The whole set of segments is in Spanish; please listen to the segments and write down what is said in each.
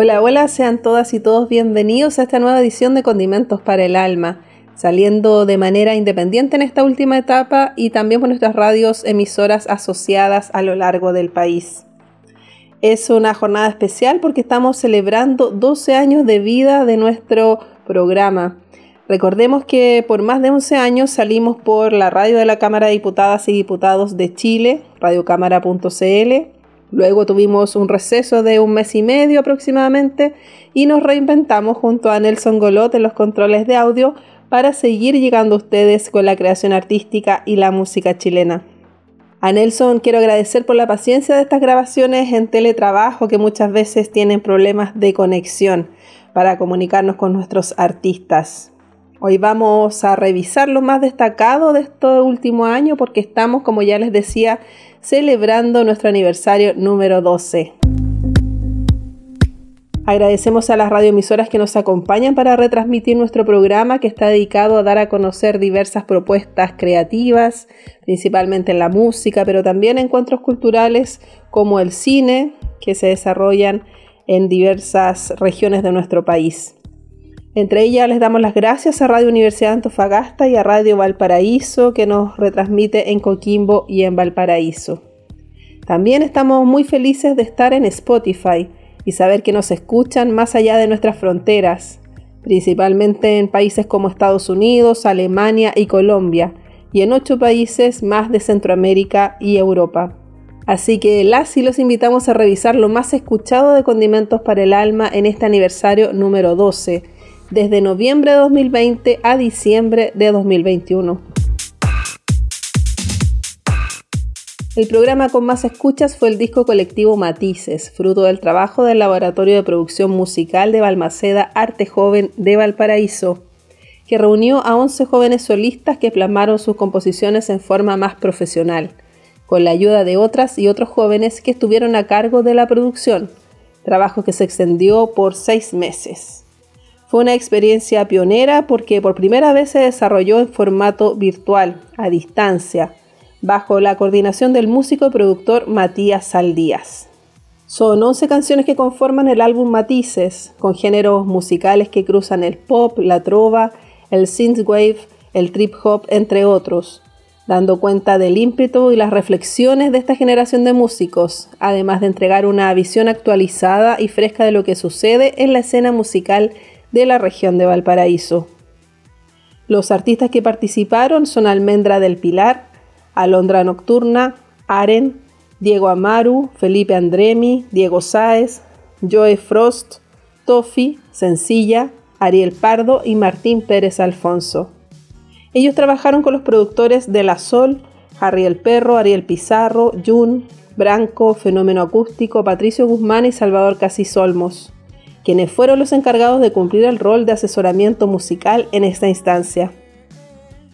Hola, hola, sean todas y todos bienvenidos a esta nueva edición de Condimentos para el Alma, saliendo de manera independiente en esta última etapa y también por nuestras radios emisoras asociadas a lo largo del país. Es una jornada especial porque estamos celebrando 12 años de vida de nuestro programa. Recordemos que por más de 11 años salimos por la radio de la Cámara de Diputadas y Diputados de Chile, radiocámara.cl, Luego tuvimos un receso de un mes y medio aproximadamente y nos reinventamos junto a Nelson Golot en los controles de audio para seguir llegando a ustedes con la creación artística y la música chilena. A Nelson quiero agradecer por la paciencia de estas grabaciones en teletrabajo que muchas veces tienen problemas de conexión para comunicarnos con nuestros artistas. Hoy vamos a revisar lo más destacado de este último año porque estamos, como ya les decía, celebrando nuestro aniversario número 12. Agradecemos a las radioemisoras que nos acompañan para retransmitir nuestro programa que está dedicado a dar a conocer diversas propuestas creativas, principalmente en la música, pero también encuentros culturales como el cine, que se desarrollan en diversas regiones de nuestro país. Entre ellas les damos las gracias a Radio Universidad de Antofagasta y a Radio Valparaíso que nos retransmite en Coquimbo y en Valparaíso. También estamos muy felices de estar en Spotify y saber que nos escuchan más allá de nuestras fronteras, principalmente en países como Estados Unidos, Alemania y Colombia, y en ocho países más de Centroamérica y Europa. Así que las y los invitamos a revisar lo más escuchado de Condimentos para el Alma en este aniversario número 12 desde noviembre de 2020 a diciembre de 2021. El programa con más escuchas fue el disco colectivo Matices, fruto del trabajo del Laboratorio de Producción Musical de Balmaceda Arte Joven de Valparaíso, que reunió a 11 jóvenes solistas que plasmaron sus composiciones en forma más profesional, con la ayuda de otras y otros jóvenes que estuvieron a cargo de la producción, trabajo que se extendió por seis meses. Fue una experiencia pionera porque por primera vez se desarrolló en formato virtual, a distancia, bajo la coordinación del músico y productor Matías Saldías. Son 11 canciones que conforman el álbum Matices, con géneros musicales que cruzan el pop, la trova, el synthwave, el trip hop, entre otros, dando cuenta del ímpetu y las reflexiones de esta generación de músicos, además de entregar una visión actualizada y fresca de lo que sucede en la escena musical de la región de Valparaíso. Los artistas que participaron son Almendra del Pilar, Alondra Nocturna, Aren, Diego Amaru, Felipe Andremi, Diego Sáez, Joe Frost, Tofi, Sencilla, Ariel Pardo y Martín Pérez Alfonso. Ellos trabajaron con los productores de La Sol, Harry el Perro, Ariel Pizarro, Jun, Branco, Fenómeno Acústico, Patricio Guzmán y Salvador Casis Olmos quienes fueron los encargados de cumplir el rol de asesoramiento musical en esta instancia.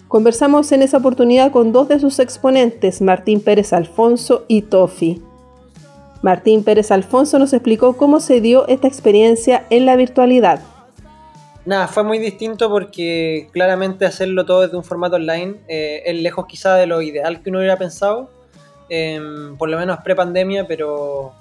Conversamos en esa oportunidad con dos de sus exponentes, Martín Pérez Alfonso y Tofi. Martín Pérez Alfonso nos explicó cómo se dio esta experiencia en la virtualidad. Nada, fue muy distinto porque claramente hacerlo todo desde un formato online eh, es lejos quizá de lo ideal que uno hubiera pensado, em, por lo menos pre-pandemia, pero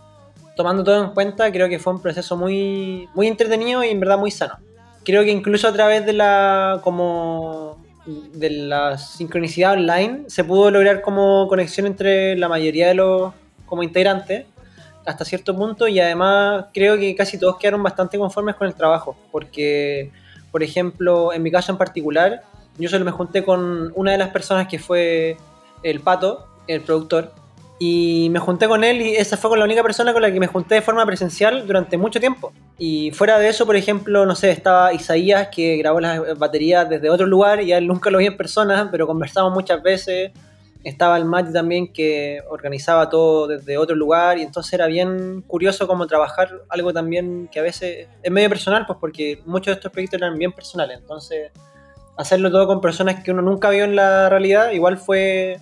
tomando todo en cuenta, creo que fue un proceso muy, muy entretenido y en verdad muy sano. Creo que incluso a través de la como de la sincronicidad online se pudo lograr como conexión entre la mayoría de los como integrantes hasta cierto punto y además creo que casi todos quedaron bastante conformes con el trabajo porque por ejemplo en mi caso en particular yo solo me junté con una de las personas que fue el Pato el productor y me junté con él y esa fue con la única persona con la que me junté de forma presencial durante mucho tiempo. Y fuera de eso, por ejemplo, no sé, estaba Isaías que grabó las baterías desde otro lugar y a él nunca lo vi en persona, pero conversamos muchas veces. estaba el Mati también que organizaba todo desde otro lugar y entonces era bien curioso como trabajar algo también que a veces es medio personal, pues porque muchos de estos proyectos eran bien personales, entonces hacerlo todo con personas que uno nunca vio en la realidad igual fue,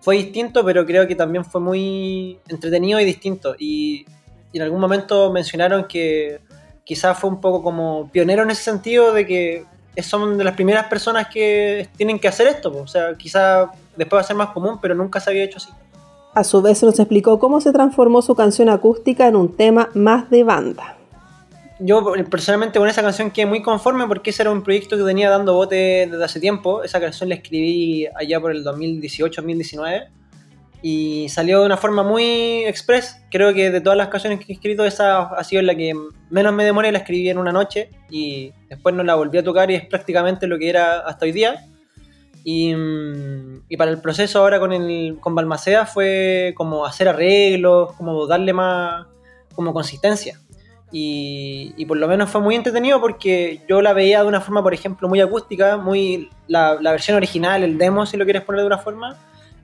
fue distinto, pero creo que también fue muy entretenido y distinto y, en algún momento mencionaron que quizás fue un poco como pionero en ese sentido de que son de las primeras personas que tienen que hacer esto, o sea, quizás después va a ser más común, pero nunca se había hecho así. A su vez nos explicó cómo se transformó su canción acústica en un tema más de banda. Yo personalmente con esa canción quedé muy conforme porque ese era un proyecto que venía dando bote desde hace tiempo. Esa canción la escribí allá por el 2018-2019 y salió de una forma muy express. Creo que de todas las canciones que he escrito, esa ha sido la que menos me demoré. La escribí en una noche y después no la volví a tocar y es prácticamente lo que era hasta hoy día. Y, mm, y, para el proceso ahora con, el, con Balmaceda fue como hacer arreglos, como darle más como consistencia. Y, y, por lo menos fue muy entretenido porque yo la veía de una forma, por ejemplo, muy acústica, muy la, la versión original, el demo, si lo quieres poner de una forma,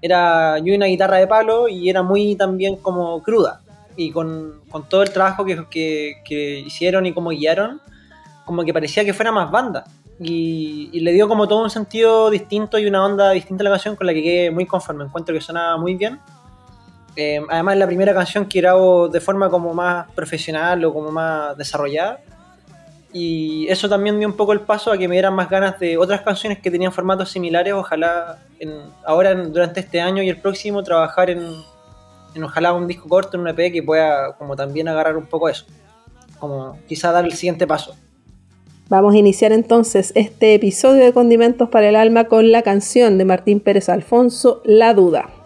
era yo y una guitarra de palo y era muy también como cruda. Y con, con todo el trabajo que, que, que, hicieron y como guiaron, como que parecía que fuera más banda y, le dio como todo un sentido distinto y una onda distinta a la canción con la que quedé muy conforme. Encuentro que sonaba muy bien. Eh, además, la primera canción que grabo de forma como más profesional o como más desarrollada. Y eso también dio un poco el paso a que me dieran más ganas de otras canciones que tenían formatos similares. Ojalá ahora durante este año y el próximo trabajar en, en ojalá un disco corto, en un EP que pueda como también agarrar un poco eso. Como quizá dar el siguiente paso. Vamos a iniciar entonces este episodio de Condimentos para el Alma con la canción de Martín Pérez Alfonso, La Duda.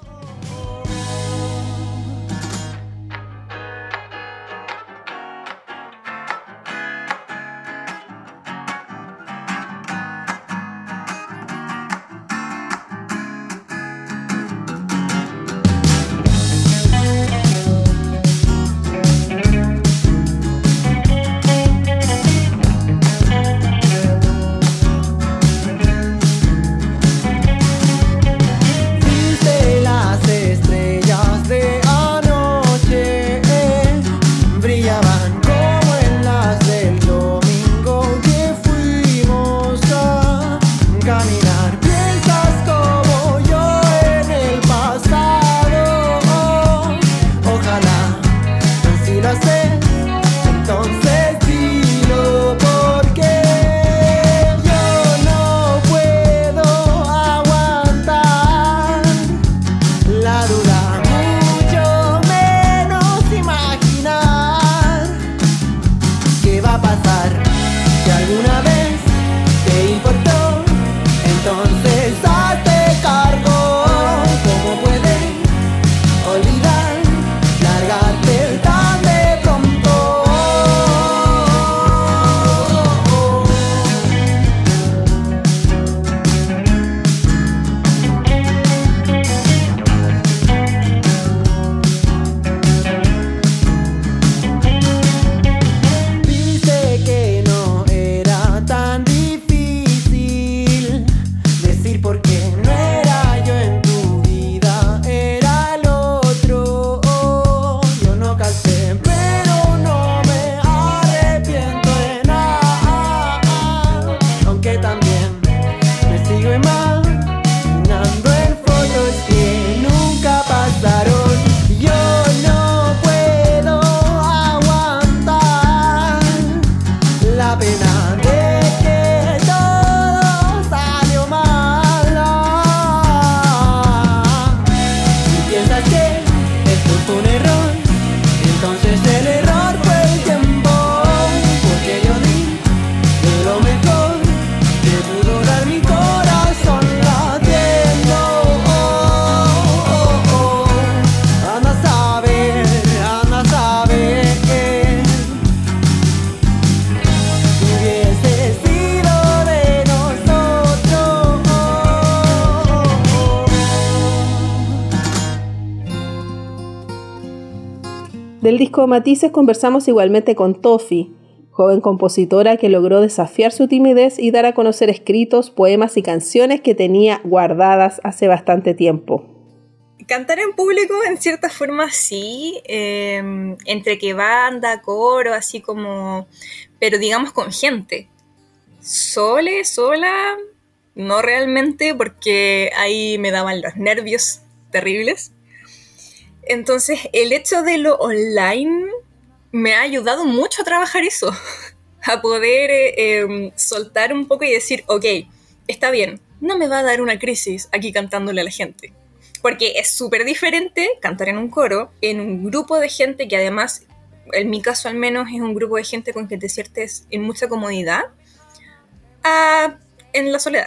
Disco Matices conversamos igualmente con Tofi, joven compositora que logró desafiar su timidez y dar a conocer escritos, poemas y canciones que tenía guardadas hace bastante tiempo. Cantar en público, en cierta forma, sí. Em, entre que banda, coro, así como. Pero digamos con gente. Sole, sola, no realmente, porque ahí me daban los nervios terribles. Entonces, el hecho de lo online me ha ayudado mucho a trabajar eso. A poder eh, em, soltar un poco y decir, ok, está bien, no me va a dar una crisis aquí cantándole a la gente porque es súper diferente cantar en un coro, en un grupo de gente que además, en mi caso al menos, es un grupo de gente con que te sientes en mucha comodidad, a, en la soledad.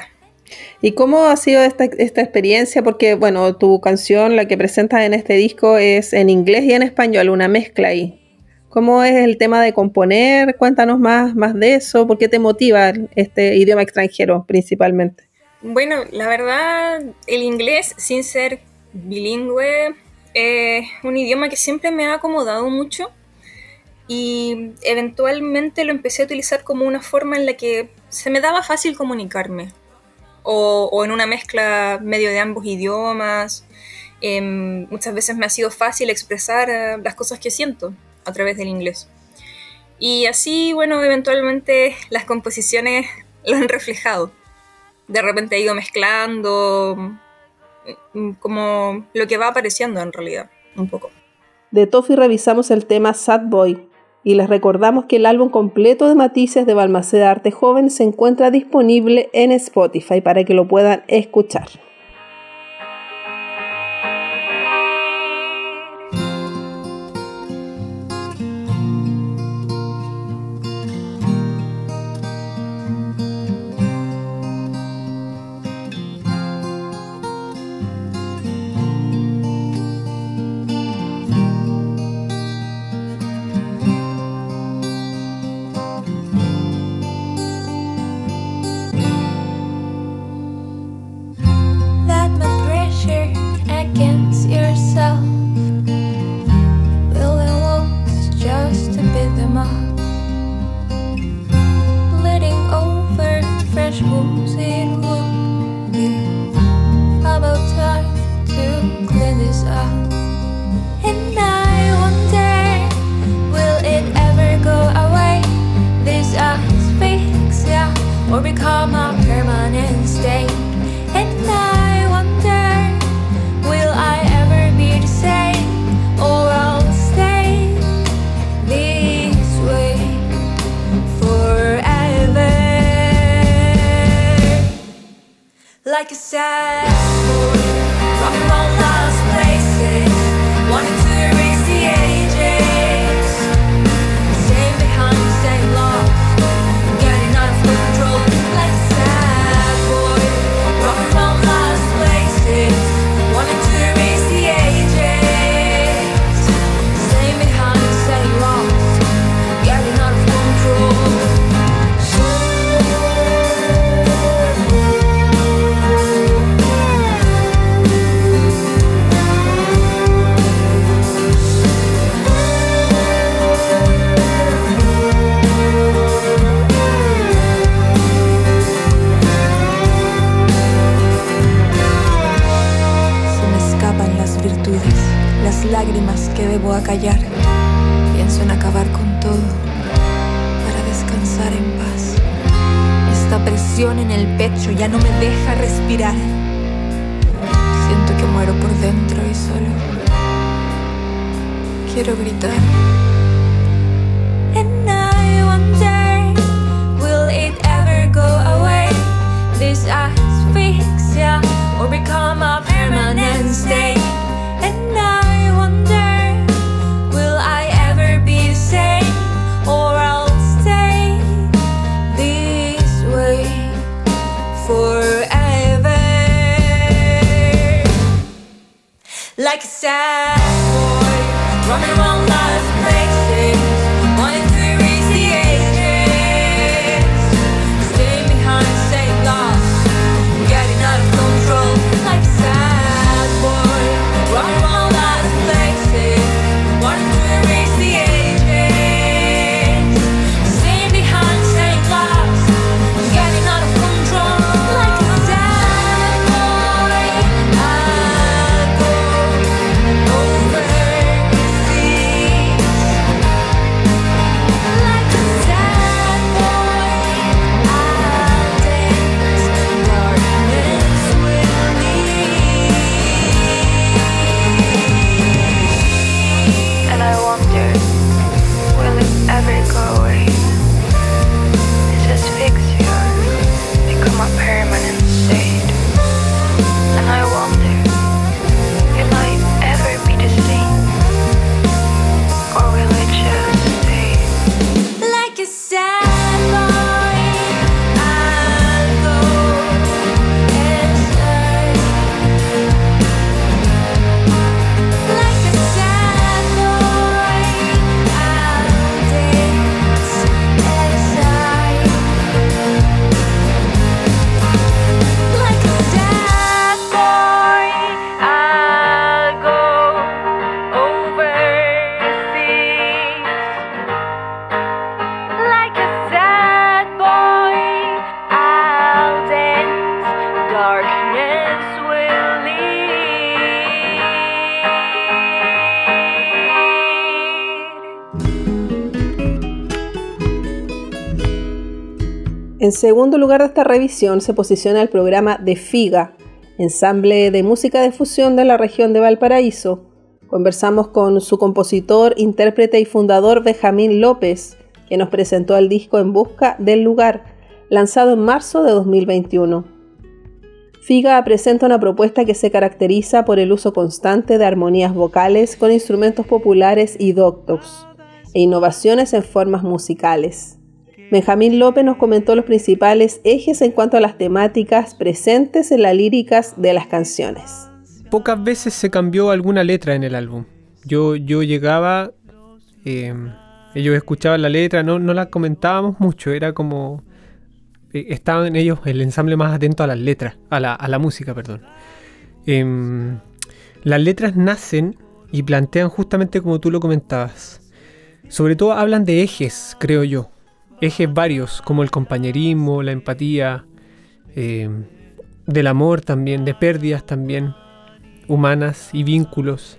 ¿Y cómo ha sido esta, experiencia? Porque, bueno, tu canción, la que presentas en este disco, es en inglés y en español, una mezcla ahí. ¿Cómo es el tema de componer? Cuéntanos más, más de eso. ¿Por qué te motiva este idioma extranjero principalmente? Bueno, la verdad, el inglés, sin ser bilingüe es un idioma que siempre me ha acomodado mucho y eventualmente lo empecé a utilizar como una forma en la que se me daba fácil comunicarme o, en una mezcla medio de ambos idiomas. Em, muchas veces me ha sido fácil expresar eh, las cosas que siento a través del inglés. Y así, bueno, eventualmente las composiciones lo han reflejado. De repente he ido mezclando Mm, como lo que va apareciendo en realidad, un poco. De Toffee revisamos el tema Sad Boy y les recordamos que el álbum completo de matices de Balmaceda Arte Joven se encuentra disponible en Spotify para que lo puedan escuchar. En segundo lugar de esta revisión se posiciona el programa de FIGA, ensamble de música de fusión de la región de Valparaíso. Conversamos con su compositor, intérprete y fundador Benjamín López, que nos presentó el disco En Busca del Lugar, lanzado en marzo de 2021. FIGA presenta una propuesta que se caracteriza por el uso constante de armonías vocales con instrumentos populares y doctos, e innovaciones en formas musicales. Benjamín López nos comentó los principales ejes en cuanto a las temáticas presentes en las líricas de las canciones. Pocas veces se cambió alguna letra en el álbum. Yo, yo llegaba, eh, ellos escuchaban la letra, no, no la comentábamos mucho, era como... Eh, estaban ellos, el ensamble más atento a las letras, a la, a la música, perdón. Em, las letras nacen y plantean justamente como tú lo comentabas. Sobre todo hablan de ejes, creo yo ejes varios, como el compañerismo, la empatía, eh, del amor también, de pérdidas también, humanas y vínculos,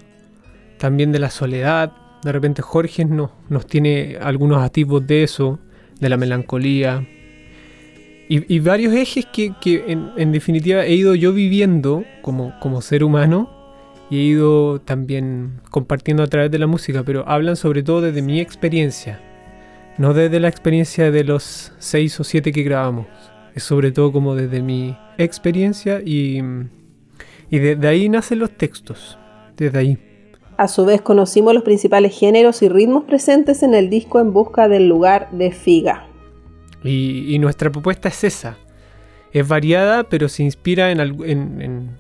también de la soledad. De repente Jorge no, nos tiene algunos activos de eso, de la melancolía. Y, varios ejes que, en, definitiva he ido yo viviendo como, como ser humano y he ido también compartiendo a través de la música, pero hablan sobre todo desde mi experiencia, no desde la experiencia de los seis o siete que grabamos, es sobre todo como desde mi experiencia y, y desde ahí nacen los textos, desde ahí. A su vez conocimos los principales géneros y ritmos presentes en el disco En Busca del Lugar de Figa. Y, nuestra propuesta es esa. Es variada, pero se inspira en,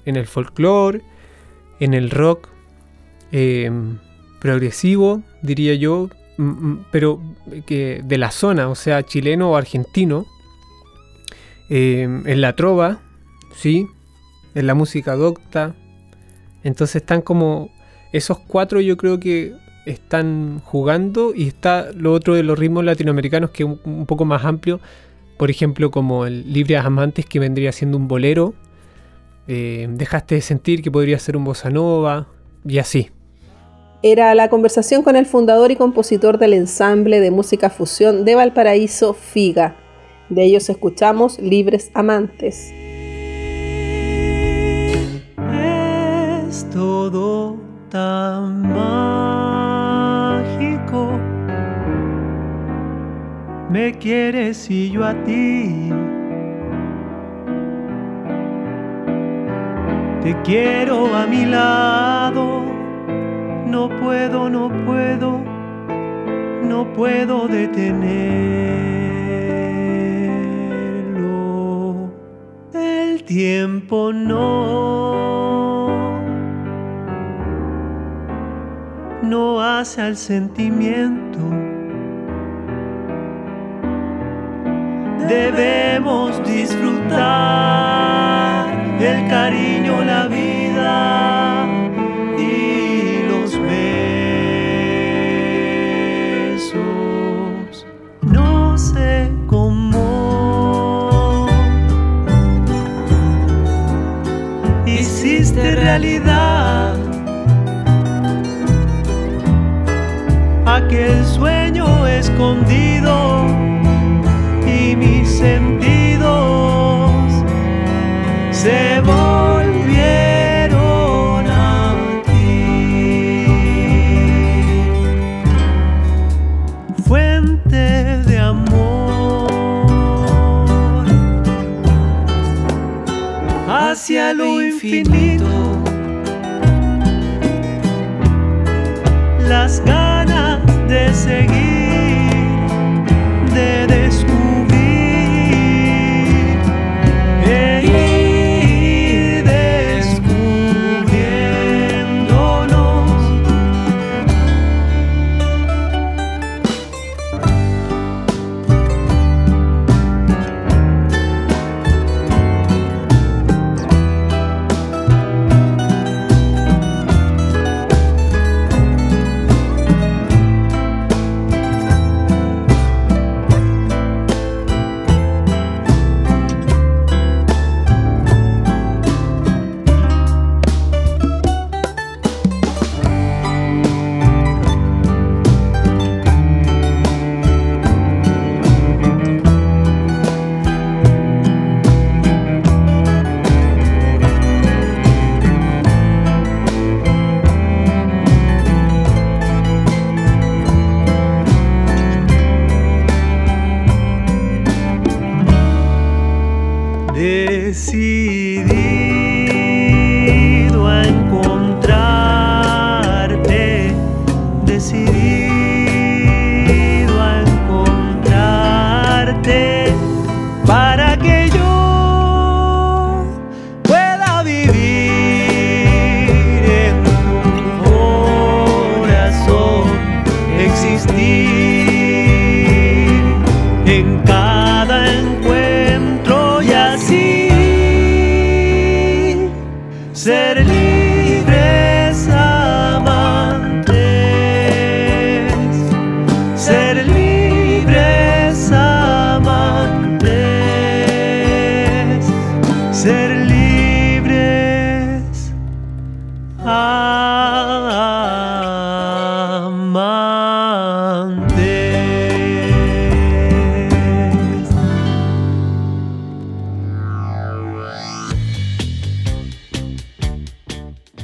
el folclore, en el rock eh, progresivo, diría yo, pero que de la zona, o sea, chileno o argentino, em, en la trova, ¿sí? En la música docta. Entonces están como esos cuatro yo creo que están jugando y está lo otro de los ritmos latinoamericanos que es un, poco más amplio, por ejemplo como el Libre Amantes que vendría siendo un bolero, em, dejaste de sentir que podría ser un bossa nova y así era la conversación con el fundador y compositor del ensamble de música fusión de Valparaíso, Figa. De ellos escuchamos Libres Amantes. Es todo tan mágico. Me quieres y yo a ti. Te quiero a mi lado no puedo, no puedo, no puedo detenerlo. El tiempo no, no hace al sentimiento. Debemos disfrutar el cariño, la vida realidad. Aquel sueño escondido y mis sentidos se volvieron a ti. Fuente de amor hacia lo infinito. Las ganas de seguir,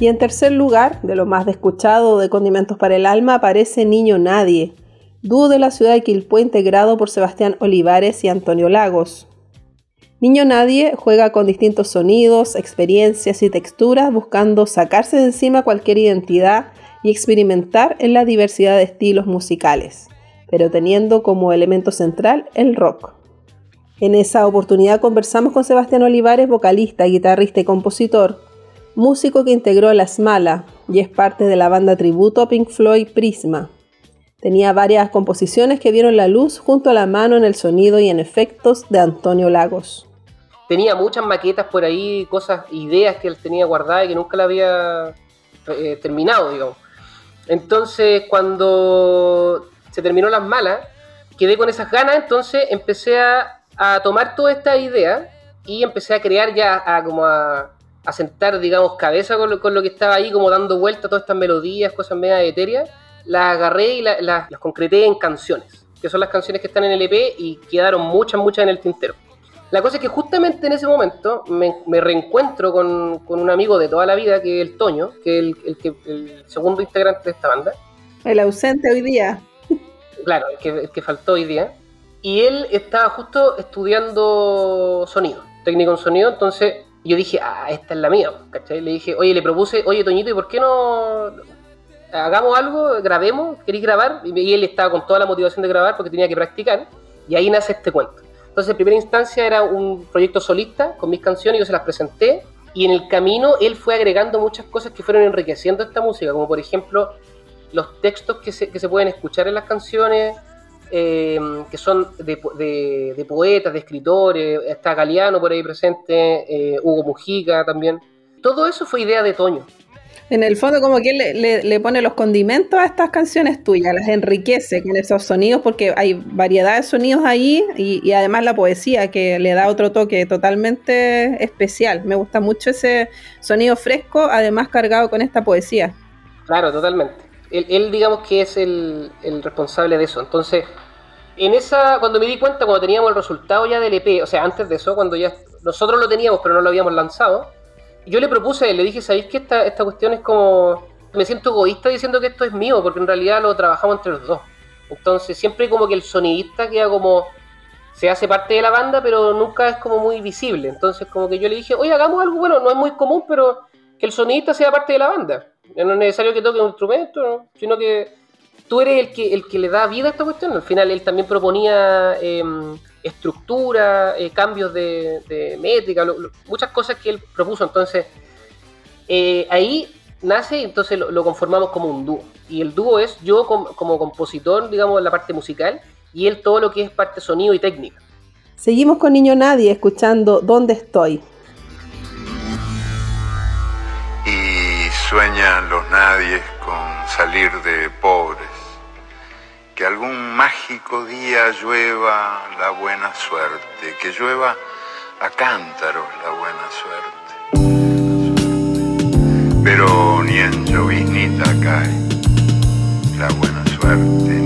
Y en tercer lugar, de lo más escuchado de Condimentos para el Alma, aparece Niño Nadie, dúo de la ciudad de Quilpué integrado por Sebastián Olivares y Antonio Lagos. Niño Nadie juega con distintos sonidos, experiencias y texturas buscando sacarse de encima cualquier identidad y experimentar en la diversidad de estilos musicales, pero teniendo como elemento central el rock. En esa oportunidad conversamos con Sebastián Olivares, vocalista, guitarrista y compositor, músico que integró Las Mala y es parte de la banda tributo a Pink Floyd Prisma. Tenía varias composiciones que vieron la luz junto a la mano en el sonido y en efectos de Antonio Lagos. tenía muchas maquetas por ahí, cosas, ideas que él tenía guardadas y que nunca la había eh, terminado, digamos. Entonces, cuando se terminó las malas, quedé con esas ganas, entonces empecé a, a tomar toda esta idea y empecé a crear ya, a como a, a sentar, digamos, cabeza con lo, con lo que estaba ahí, como dando vuelta a todas estas melodías, cosas media etéreas. Las agarré y la- la- las concreté en canciones, que son las canciones que están en el EP y quedaron muchas, muchas en el tintero. La cosa es que justamente en ese momento me, me reencuentro con, con un amigo de toda la vida, que es el Toño, que es el, el que- el segundo integrante de esta banda. El ausente hoy día. Claro, el que, el que faltó hoy día. Y él estaba justo estudiando sonido, técnico en sonido, entonces yo dije, ah, esta es la mía, ¿cachai? Le dije, oye, le propuse, oye, Toñito, ¿y por qué no hagamos algo, grabemos, queréis grabar? Y y él estaba con toda la motivación de grabar porque tenía que practicar, y ahí nace este cuento. Entonces, en primera instancia era un proyecto solista con mis canciones, yo se las presenté, y en el camino él fue agregando muchas cosas que fueron enriqueciendo esta música, como por ejemplo los textos que se, que se pueden escuchar en las canciones, eh, que son de, de- de poetas, de escritores, está Galeano por ahí presente, eh, Hugo Mujica también. Todo eso fue idea de Toño. En el fondo como que le, le- le pone los condimentos a estas canciones tuyas, las enriquece con esos sonidos porque hay variedad de sonidos ahí y, y además la poesía que le da otro toque totalmente especial. Me gusta mucho ese sonido fresco, además cargado con esta poesía. Claro, totalmente. Él, digamos que es el, el responsable de eso. Entonces, en esa, cuando me di cuenta, cuando teníamos el resultado ya del EP, o sea, antes de eso, cuando ya nosotros lo teníamos pero no lo habíamos lanzado, yo le propuse le dije, ¿sabéis que esta, esta cuestión es como... Me siento egoísta diciendo que esto es mío, porque en realidad lo trabajamos entre los dos. Entonces, siempre como que el sonidista queda como... Se hace parte de la banda, pero nunca es como muy visible. Entonces, como que yo le dije, oye, hagamos algo, bueno, no es muy común, pero que el sonidista sea parte de la banda. No es necesario que toque un instrumento, ¿no? sino que tú eres el que, el que le da vida a esta cuestión. Al final él también proponía eh, estructura, cambios de, métrica, muchas cosas que él propuso. Entonces, eh, ahí nace y entonces lo, conformamos como un dúo. Y el dúo es yo com- como compositor, digamos, la parte musical, y él todo lo que es parte sonido y técnica. Seguimos con Niño Nadie escuchando ¿Dónde estoy? Sueñan los nadies con salir de pobres. Que algún mágico día llueva la buena suerte, que llueva a cántaros la buena suerte. Pero ni en lloviznita cae la buena suerte,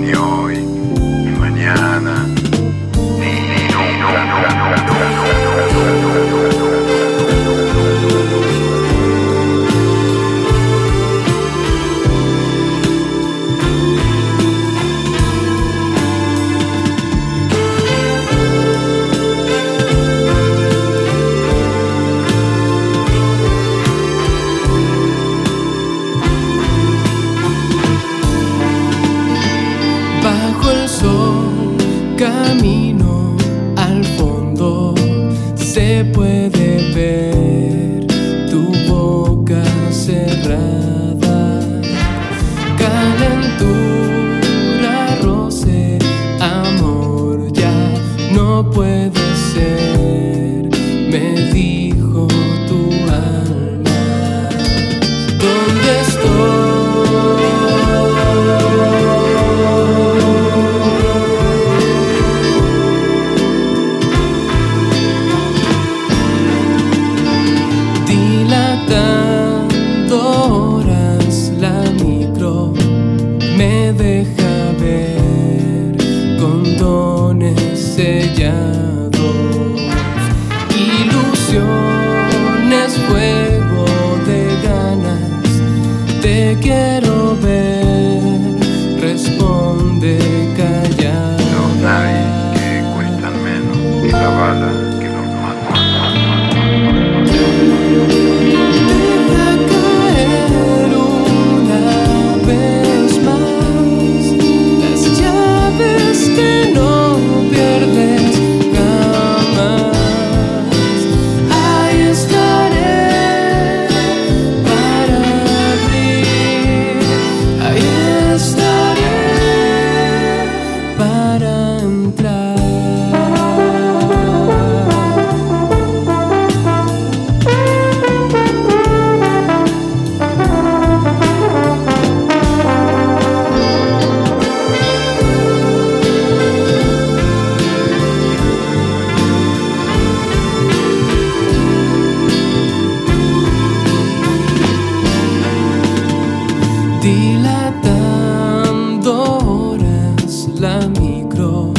la micro,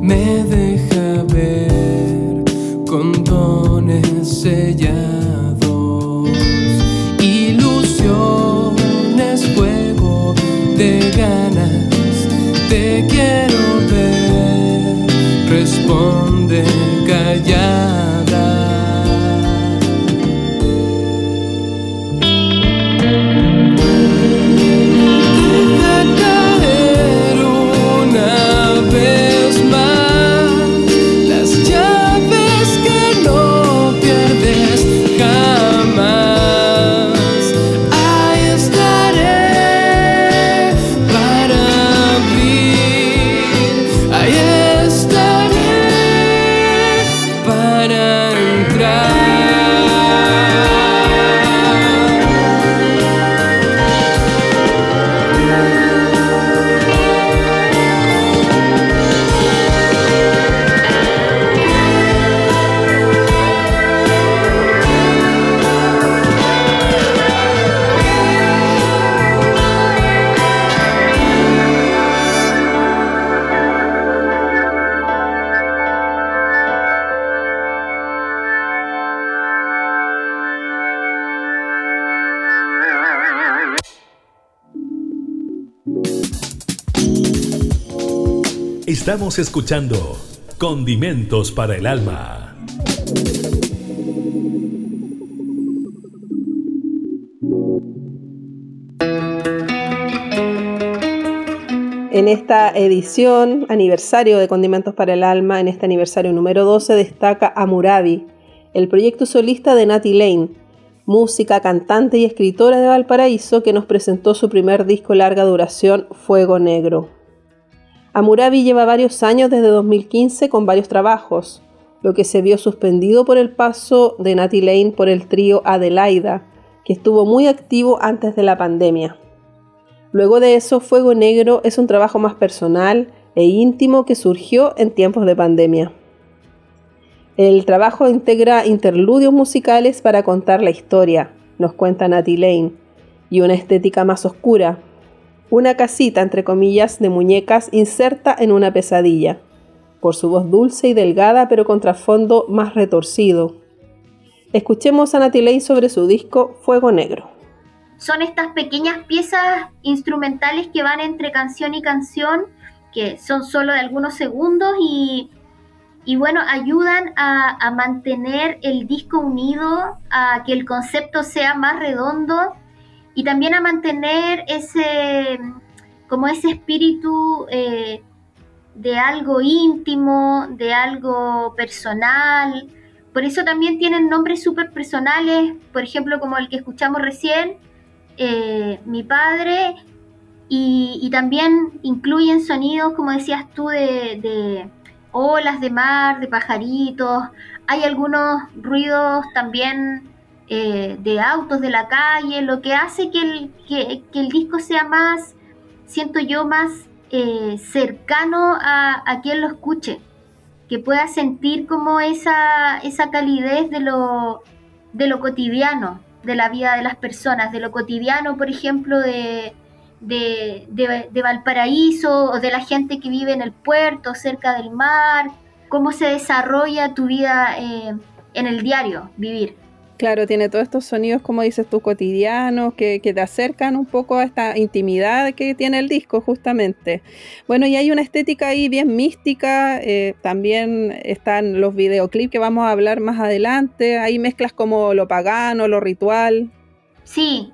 me de Estamos escuchando Condimentos para el Alma. En esta edición, aniversario de Condimentos para el Alma, en este aniversario número 12, destaca Amurabi, el proyecto solista de Nati Lane, música, cantante y escritora de Valparaíso que nos presentó su primer disco larga duración, Fuego Negro. Amurabi lleva varios años desde 2015 con varios trabajos, lo que se vio suspendido por el paso de Nati Lane por el trío Adelaida, que estuvo muy activo antes de la pandemia. Luego de eso, Fuego Negro es un trabajo más personal e íntimo que surgió en tiempos de pandemia. El trabajo integra interludios musicales para contar la historia, nos cuenta Nati Lane, y una estética más oscura, una casita, entre comillas, de muñecas inserta en una pesadilla, por su voz dulce y delgada pero con trasfondo más retorcido. Escuchemos a Nati sobre su disco Fuego Negro. Son estas pequeñas piezas instrumentales que van entre canción y canción, que son solo de algunos segundos y, y bueno, ayudan a mantener el disco unido, a que el concepto sea más redondo y también a mantener ese, como ese espíritu eh, de algo íntimo, de algo personal. Por eso también tienen nombres súper personales, por ejemplo, como el que escuchamos recién, eh, mi padre, y, también incluyen sonidos, como decías tú, de, de olas de mar, de pajaritos, hay algunos ruidos también eh, de autos de la calle, lo que hace que el, que, el disco sea más, siento yo, más eh, cercano a, quien lo escuche, que pueda sentir como esa, esa calidez de lo, de lo cotidiano, de la vida de las personas, de lo cotidiano, por ejemplo, de, de, de, Valparaíso o de la gente que vive en el puerto, cerca del mar, cómo se desarrolla tu vida eh, en el diario, vivir. Claro, tiene todos estos sonidos, como dices tú, cotidianos, que, te acercan un poco a esta intimidad que tiene el disco, justamente. Bueno, y hay una estética ahí bien mística, eh, también están los videoclips que vamos a hablar más adelante, hay mezclas como lo pagano, lo ritual. Sí,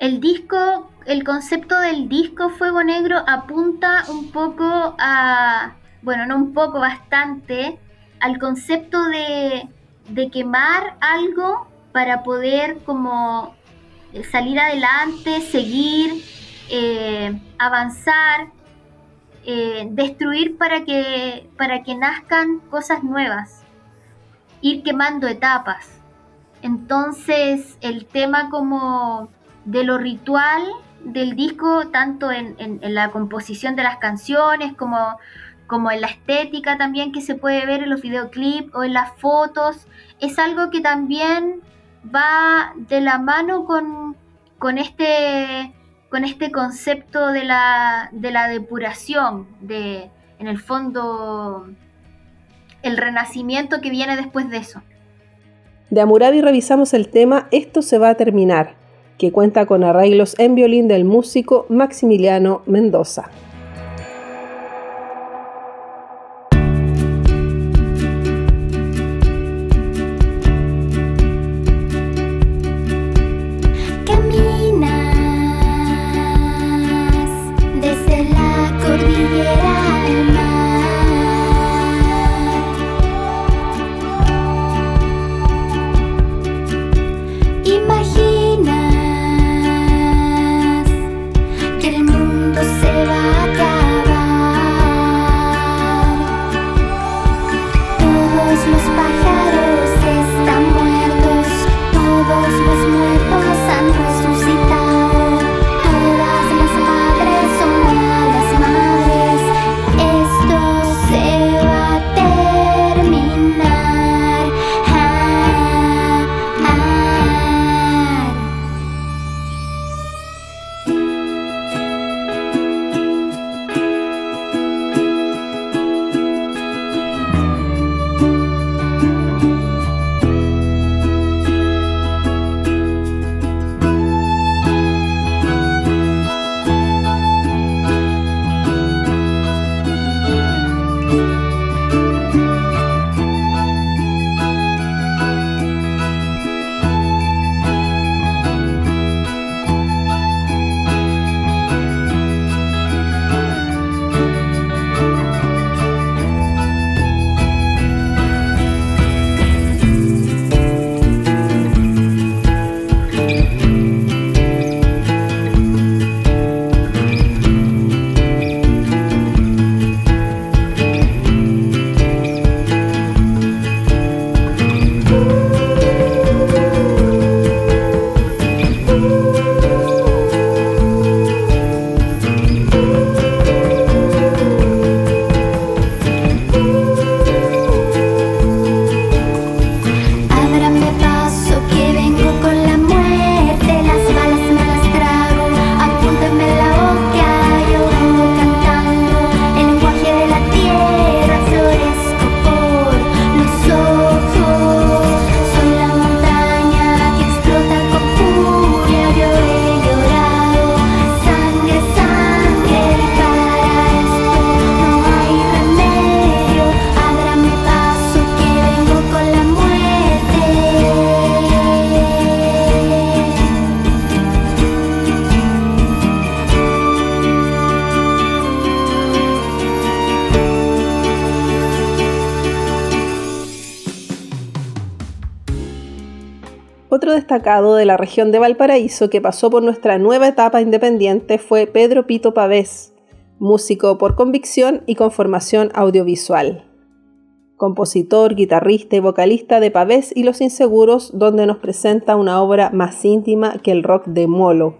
el disco, el concepto del disco Fuego Negro apunta un poco a, bueno, no un poco, bastante, al concepto de, de quemar algo para poder como eh, salir adelante, seguir, eh, avanzar, eh, destruir para que, para que nazcan cosas nuevas, ir quemando etapas. Entonces el tema como de lo ritual del disco, tanto en, en la composición de las canciones como como en la estética también que se puede ver en los videoclips o en las fotos, es algo que también va de la mano con, con, este, con este concepto de la, de la depuración, de, en el fondo, el renacimiento que viene después de eso. De Amurabi revisamos el tema Esto se va a terminar, que cuenta con arreglos en violín del músico Maximiliano Mendoza. Destacado de la región de Valparaíso que pasó por nuestra nueva etapa independiente fue Pedro Pito Pavés, músico por convicción y con formación audiovisual. compositor, guitarrista y vocalista de Pavés y Los Inseguros, donde nos presenta una obra más íntima que el rock de Molo.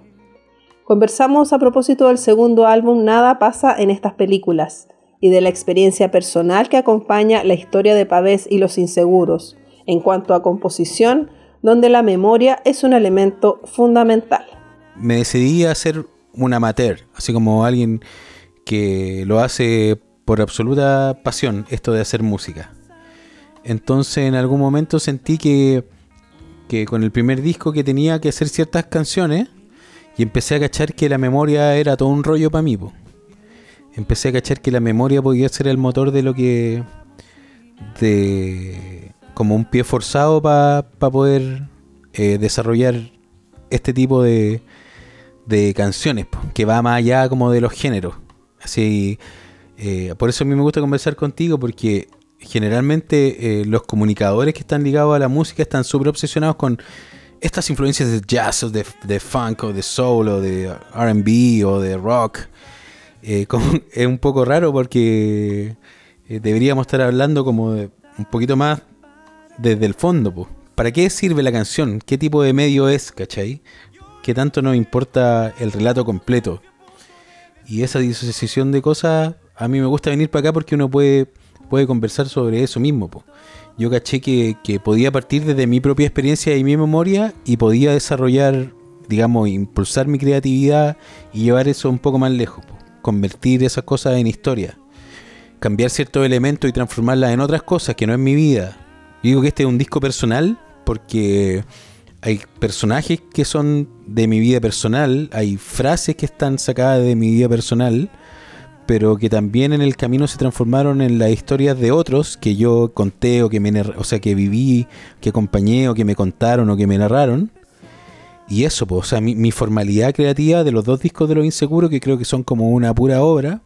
Conversamos a propósito del segundo álbum Nada pasa en estas películas y de la experiencia personal que acompaña la historia de Pavés y Los Inseguros, en cuanto a composición, donde la memoria es un elemento fundamental. Me decidí a ser un amateur, así como alguien que lo hace por absoluta pasión esto de hacer música. Entonces en algún momento sentí que, que con el primer disco que tenía que hacer ciertas canciones y empecé a cachar que la memoria era todo un rollo para mí. Empecé a cachar que la memoria podía ser el motor de lo que... de como un pie forzado para poder eh, desarrollar este tipo de, de canciones, que va más allá como de los géneros. Así eh, por eso a mí me gusta conversar contigo, porque generalmente eh, los comunicadores que están ligados a la música están súper obsesionados con estas influencias de jazz o de, funk o de soul o de RB o de rock. Es un poco raro porque deberíamos estar hablando como de, un poquito más desde el fondo. ¿Para qué sirve la canción? ¿Qué tipo de medio es? ¿Cachai? ¿Qué tanto nos importa el relato completo? Y esa disociación de cosas a mí me gusta venir para acá porque uno puede, puede conversar sobre eso mismo. Yo caché que, podía partir desde mi propia experiencia y mi memoria y podía desarrollar, digamos, impulsar mi creatividad y llevar eso un poco más lejos. Convertir esas cosas en historia. Cambiar ciertos elementos y transformarlas en otras cosas que no es mi vida. Digo que este es un disco personal porque hay personajes que son de mi vida personal, hay frases que están sacadas de mi vida personal pero que también en el camino se transformaron en las historias de otros que yo conté o que me o sea que viví, que acompañé o que me contaron o que me narraron. Y eso, o sea, mi, formalidad creativa de los dos discos de Los Inseguros, que creo que son como una pura obra,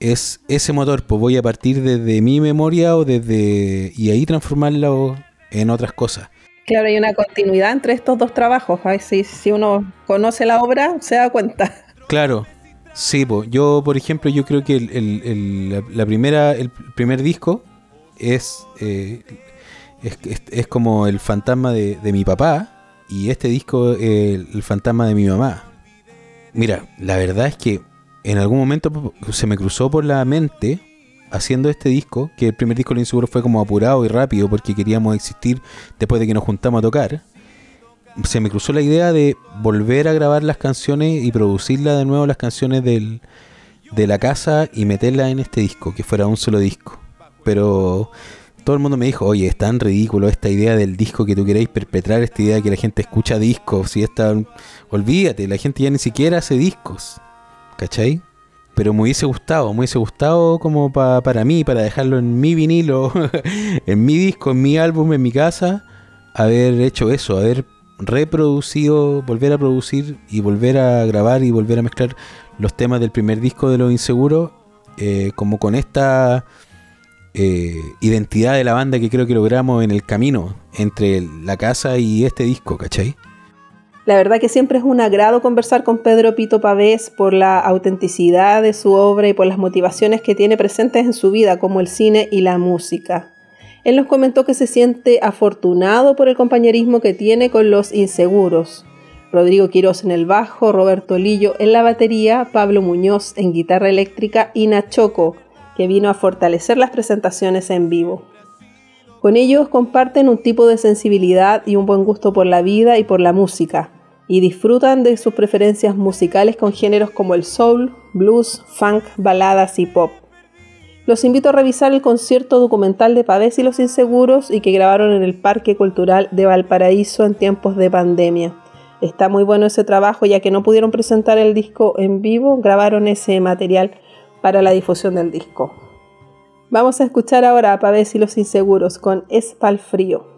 es ese motor, pues voy a partir desde mi memoria o desde. y ahí transformarlo en otras cosas. Claro, hay una continuidad entre estos dos trabajos. Si, si uno conoce la obra, se da cuenta. Claro, Sí, yo por ejemplo, yo creo que el, la, primera, el primer disco es, eh, es, como el fantasma de, mi papá y este disco el, el fantasma de mi mamá. Mira, la verdad es que en algún momento se me cruzó por la mente haciendo este disco, que el primer disco de Inseguro fue como apurado y rápido porque queríamos existir después de que nos juntamos a tocar se me cruzó la idea de volver a grabar las canciones y producirlas de nuevo las canciones del, de la casa y meterlas en este disco, que fuera un solo disco. Pero todo el mundo me dijo, oye, es tan ridículo esta idea del disco que tú queréis perpetrar, esta idea de que la gente escucha discos, y esta, olvídate, la gente ya ni siquiera hace discos, ¿cachai? Pero me hubiese gustado, me hubiese gustado como para mí, para dejarlo en mi vinilo, en mi disco, en mi álbum, en mi casa, haber hecho eso, haber reproducido, volver a producir y volver a grabar y volver a mezclar los temas del primer disco de Los Inseguros, eh, como con esta eh, identidad de la banda que creo que logramos en el camino entre la casa y este disco, ¿cachai? La verdad que siempre es un agrado conversar con Pedro Pito Pavés por la autenticidad de su obra y por las motivaciones que tiene presentes en su vida, como el cine y la música. Él nos comentó que se siente afortunado por el compañerismo que tiene con los inseguros. Rodrigo Quiroz en el bajo, Roberto Lillo en la batería, Pablo Muñoz en guitarra eléctrica y Nachoco, que vino a fortalecer las presentaciones en vivo. Con ellos comparten un tipo de sensibilidad y un buen gusto por la vida y por la música, y disfrutan de sus preferencias musicales con géneros como el soul, blues, funk, baladas y pop los invito a revisar el concierto documental de Pavés y los Inseguros y que grabaron en el Parque Cultural de Valparaíso en tiempos de pandemia. Está muy bueno ese trabajo ya que no pudieron presentar el disco en vivo, grabaron ese material para la difusión del disco. Vamos a escuchar ahora a Pavés y los Inseguros con Espalfrío. trajo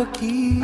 aquí. Yo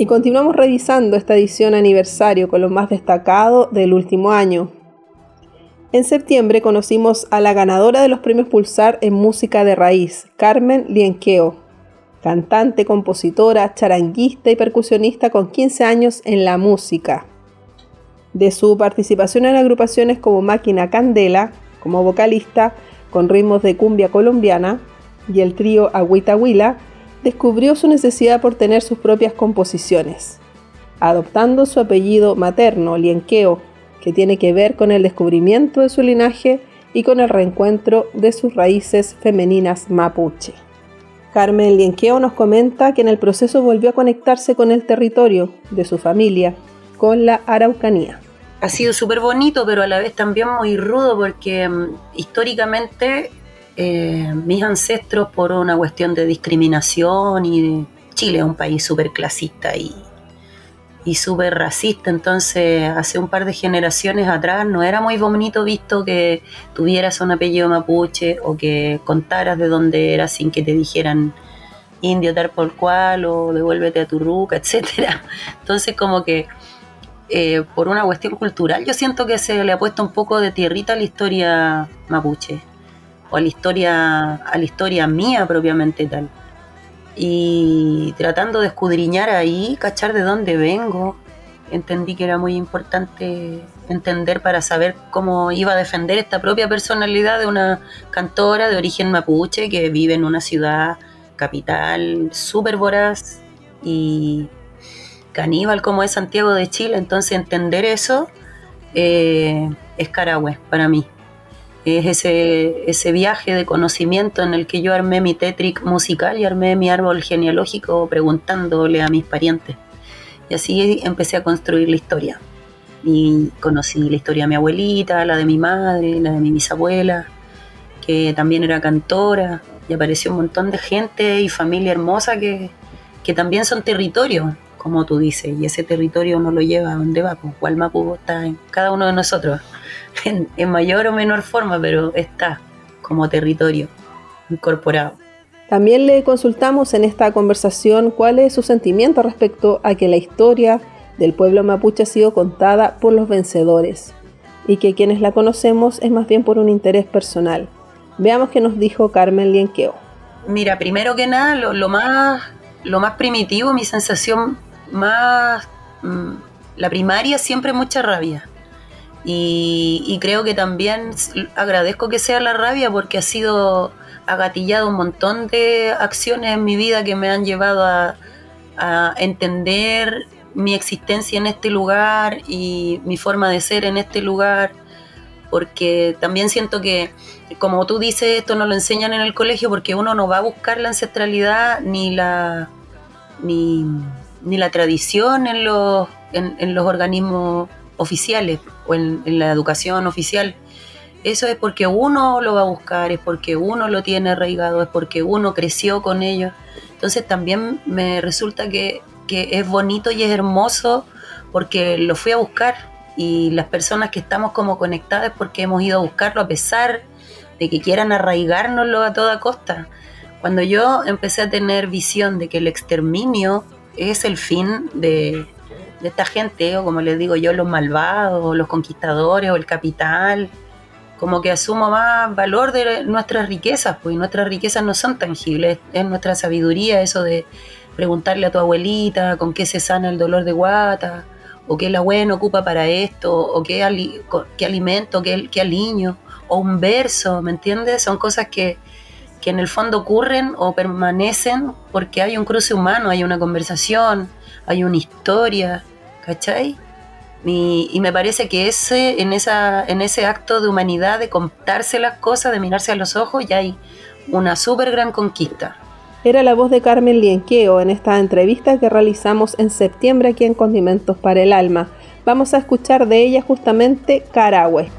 Y continuamos revisando esta edición aniversario con lo más destacado del último año. En septiembre conocimos a la ganadora de los premios Pulsar en música de raíz, Carmen Lienqueo, cantante, compositora, charanguista y percusionista con 15 años en la música. De su participación en agrupaciones como Máquina Candela, como vocalista, con ritmos de cumbia colombiana, y el trío Agüita Huila, descubrió su necesidad por tener sus propias composiciones, adoptando su apellido materno, Lienqueo, que tiene que ver con el descubrimiento de su linaje y con el reencuentro de sus raíces femeninas mapuche. Carmen Lienqueo nos comenta que en el proceso volvió a conectarse con el territorio de su familia, con la Araucanía. Ha sido súper bonito, pero a la vez también muy rudo porque mm, históricamente eh, mis ancestros por una cuestión de discriminación y Chile es un país súper clasista y, y súper racista, entonces hace un par de generaciones atrás no era muy bonito visto que tuvieras un apellido mapuche o que contaras de dónde eras sin que te dijeran indio tal por cual o devuélvete a tu ruca, etc. Entonces como que eh, por una cuestión cultural yo siento que se le ha puesto un poco de tierrita a la historia mapuche o a la historia, a la historia mía propiamente tal. Y tratando de escudriñar ahí, cachar de dónde vengo, entendí que era muy importante entender para saber cómo iba a defender esta propia personalidad de una cantora de origen mapuche que vive en una ciudad capital súper voraz y caníbal como es Santiago de Chile. Entonces entender eso eh, es Carahue para mí es ese, ese viaje de conocimiento en el que yo armé mi tétric musical y armé mi árbol genealógico preguntándole a mis parientes. Y así empecé a construir la historia. Y conocí la historia de mi abuelita, la de mi madre, la de mi bisabuela, que también era cantora, y apareció un montón de gente y familia hermosa que, que también son territorios, como tú dices, y ese territorio no lo lleva a donde va, pues Gualmapu está en cada uno de nosotros en, mayor o menor forma, pero está como territorio incorporado. También le consultamos en esta conversación cuál es su sentimiento respecto a que la historia del pueblo mapuche ha sido contada por los vencedores y que quienes la conocemos es más bien por un interés personal. Veamos qué nos dijo Carmen Lienqueo. Mira, primero que nada, lo, más, lo más primitivo, mi sensación más, mm, la primaria, siempre mucha rabia. Y, creo que también agradezco que sea la rabia porque ha sido agatillado un montón de acciones en mi vida que me han llevado a, entender mi existencia en este lugar y mi forma de ser en este lugar, porque también siento que, como tú dices, esto no lo enseñan en el colegio porque uno no va a buscar la ancestralidad ni la, ni, la tradición en los, en los organismos oficiales o en, la educación oficial. Eso es porque uno lo va a buscar, es porque uno lo tiene arraigado, es porque uno creció con ellos. Entonces también me resulta que, que es bonito y es hermoso porque lo fui a buscar y las personas que estamos como conectadas porque hemos ido a buscarlo a pesar de que quieran arraigárnoslo a toda costa. Cuando yo empecé a tener visión de que el exterminio es el fin de, esta gente, o como les digo yo, los malvados, los conquistadores o el capital, como que asumo más valor de nuestras riquezas, pues nuestras riquezas no son tangibles, es nuestra sabiduría eso de preguntarle a tu abuelita con qué se sana el dolor de guata, o qué la buena ocupa para esto, o qué, qué alimento, qué, qué aliño, o un verso, ¿me entiendes? Son cosas que, que en el fondo ocurren o permanecen porque hay un cruce humano, hay una conversación, hay una historia, ¿cachai? Y, me parece que ese, en, esa, en ese acto de humanidad, de contarse las cosas, de mirarse a los ojos, ya hay una súper gran conquista. Era la voz de Carmen Lienqueo en esta entrevista que realizamos en septiembre aquí en Condimentos para el Alma. Vamos a escuchar de ella justamente Carahue.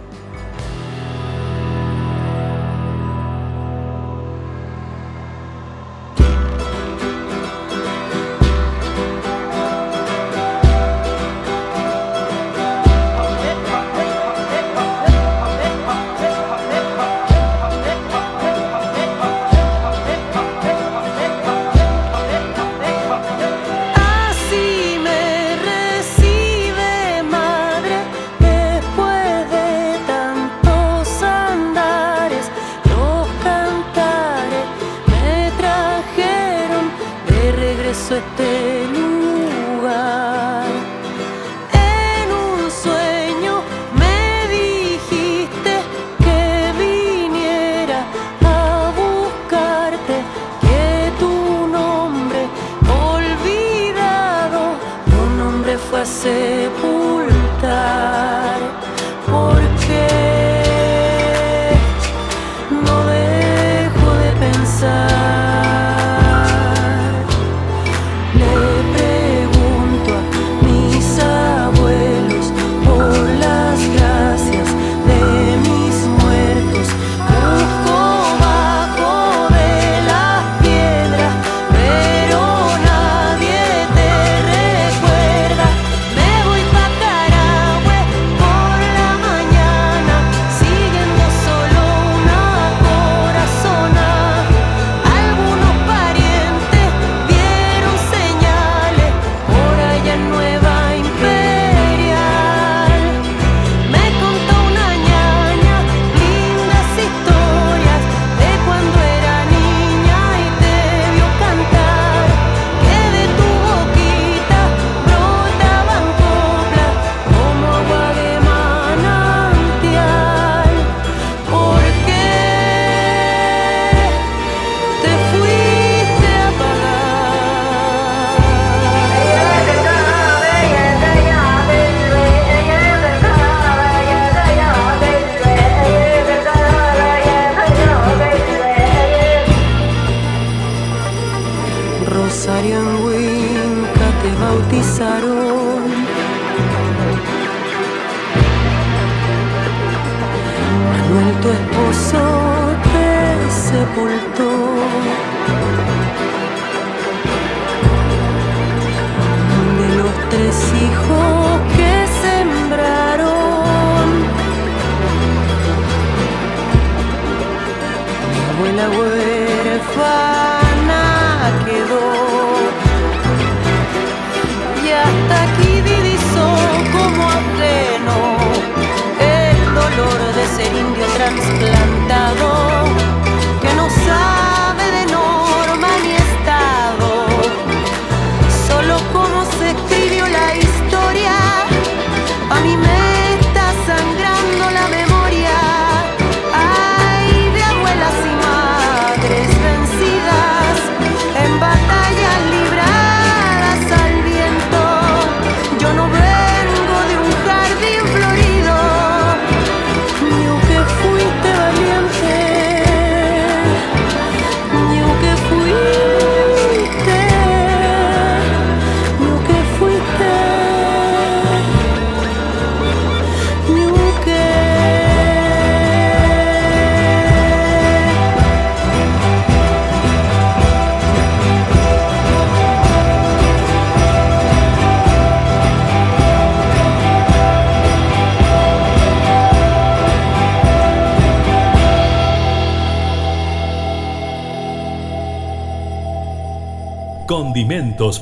Te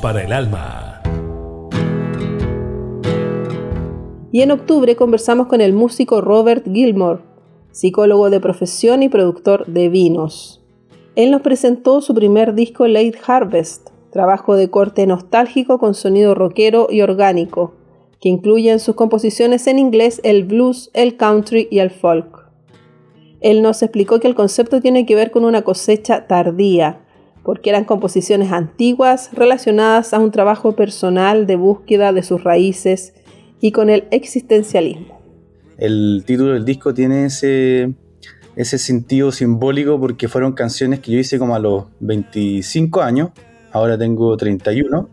Para el alma. Y en octubre conversamos con el músico Robert Gilmore, psicólogo de profesión y productor de vinos. Él nos presentó su primer disco Late Harvest, trabajo de corte nostálgico con sonido rockero y orgánico, que incluye en sus composiciones en inglés el blues, el country y el folk. Él nos explicó que el concepto tiene que ver con una cosecha tardía, porque eran composiciones antiguas relacionadas a un trabajo personal de búsqueda de sus raíces y con el existencialismo. El título del disco tiene ese, ese sentido simbólico porque fueron canciones que yo hice como a los 25 años, ahora tengo 31,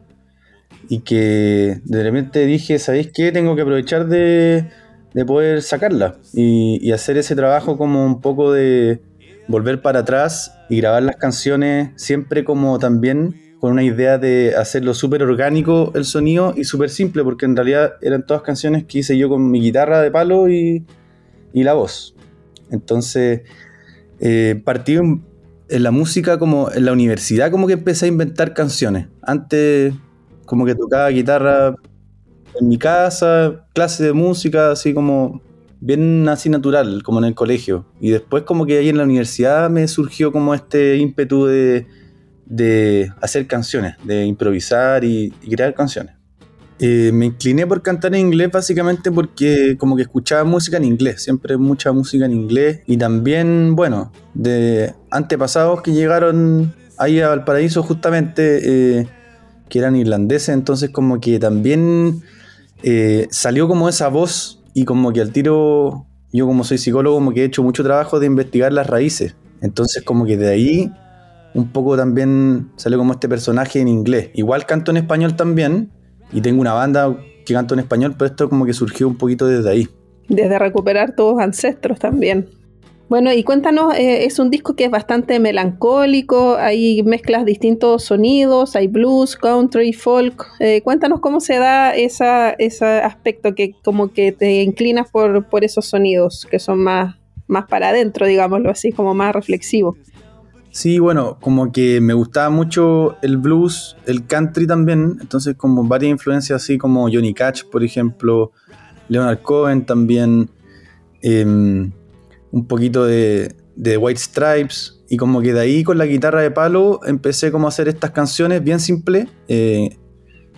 y que de repente dije, ¿sabéis qué? Tengo que aprovechar de, de poder sacarla y, y hacer ese trabajo como un poco de volver para atrás y grabar las canciones siempre como también con una idea de hacerlo súper orgánico el sonido y súper simple, porque en realidad eran todas canciones que hice yo con mi guitarra de palo y, y la voz. Entonces, eh, partí en, en la música como en la universidad, como que empecé a inventar canciones. Antes, como que tocaba guitarra en mi casa, clase de música, así como bien así natural, como en el colegio. Y después como que ahí en la universidad me surgió como este ímpetu de, de hacer canciones, de improvisar y, y crear canciones. Eh, me incliné por cantar en inglés básicamente porque como que escuchaba música en inglés, siempre mucha música en inglés y también, bueno, de antepasados que llegaron ahí a Valparaíso justamente, eh, que eran irlandeses, entonces como que también eh, salió como esa voz y como que al tiro, yo como soy psicólogo, como que he hecho mucho trabajo de investigar las raíces, entonces como que de ahí un poco también salió como este personaje en inglés. Igual canto en español también, y tengo una banda que canto en español, pero esto como que surgió un poquito desde ahí. Desde recuperar tus ancestros también. Bueno, y cuéntanos, eh, es un disco que es bastante melancólico, hay mezclas distintos sonidos, hay blues, country, folk. Eh, cuéntanos cómo se da esa, ese aspecto que como que te inclinas por, por esos sonidos que son más, más para adentro, digámoslo así, como más reflexivos. Sí, bueno, como que me gustaba mucho el blues, el country también, entonces como varias influencias así como Johnny Cash, por ejemplo, Leonard Cohen también, em, un poquito de, de White Stripes, y como que de ahí con la guitarra de palo empecé como a hacer estas canciones bien simples eh,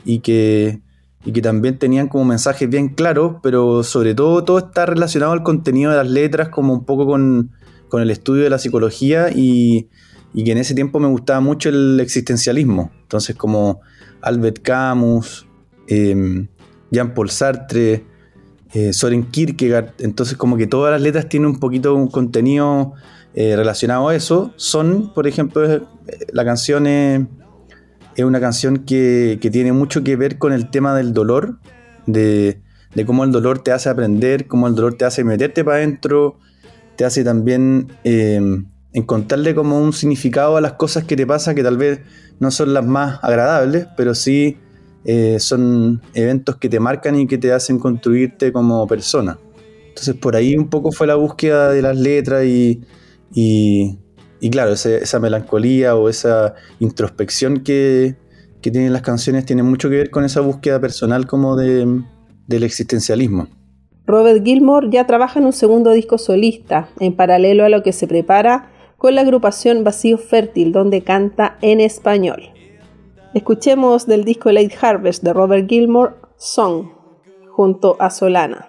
y, que, y que también tenían como mensajes bien claros, pero sobre todo todo está relacionado al contenido de las letras, como un poco con, con el estudio de la psicología y, y que en ese tiempo me gustaba mucho el existencialismo. Entonces como Albert Camus, eh, Jean-Paul Sartre, eh, Soren Kierkegaard, entonces como que todas las letras tienen un poquito un contenido eh, relacionado a eso. Son, por ejemplo, eh, la canción es, una canción que, tiene mucho que ver con el tema del dolor, de, de, cómo el dolor te hace aprender, cómo el dolor te hace meterte para adentro, te hace también eh, encontrarle como un significado a las cosas que te pasan que tal vez no son las más agradables, pero sí eh, son eventos que te marcan y que te hacen construirte como persona. Entonces por ahí un poco fue la búsqueda de las letras y, y, claro, esa melancolía o esa introspección que, que, tienen las canciones tiene mucho que ver con esa búsqueda personal como de, del existencialismo. Robert Gilmore ya trabaja en un segundo disco solista, en paralelo a lo que se prepara con la agrupación Vacío Fértil, donde canta en español. Escuchemos del disco Late Harvest de Robert Gilmore, Song, junto a Solana.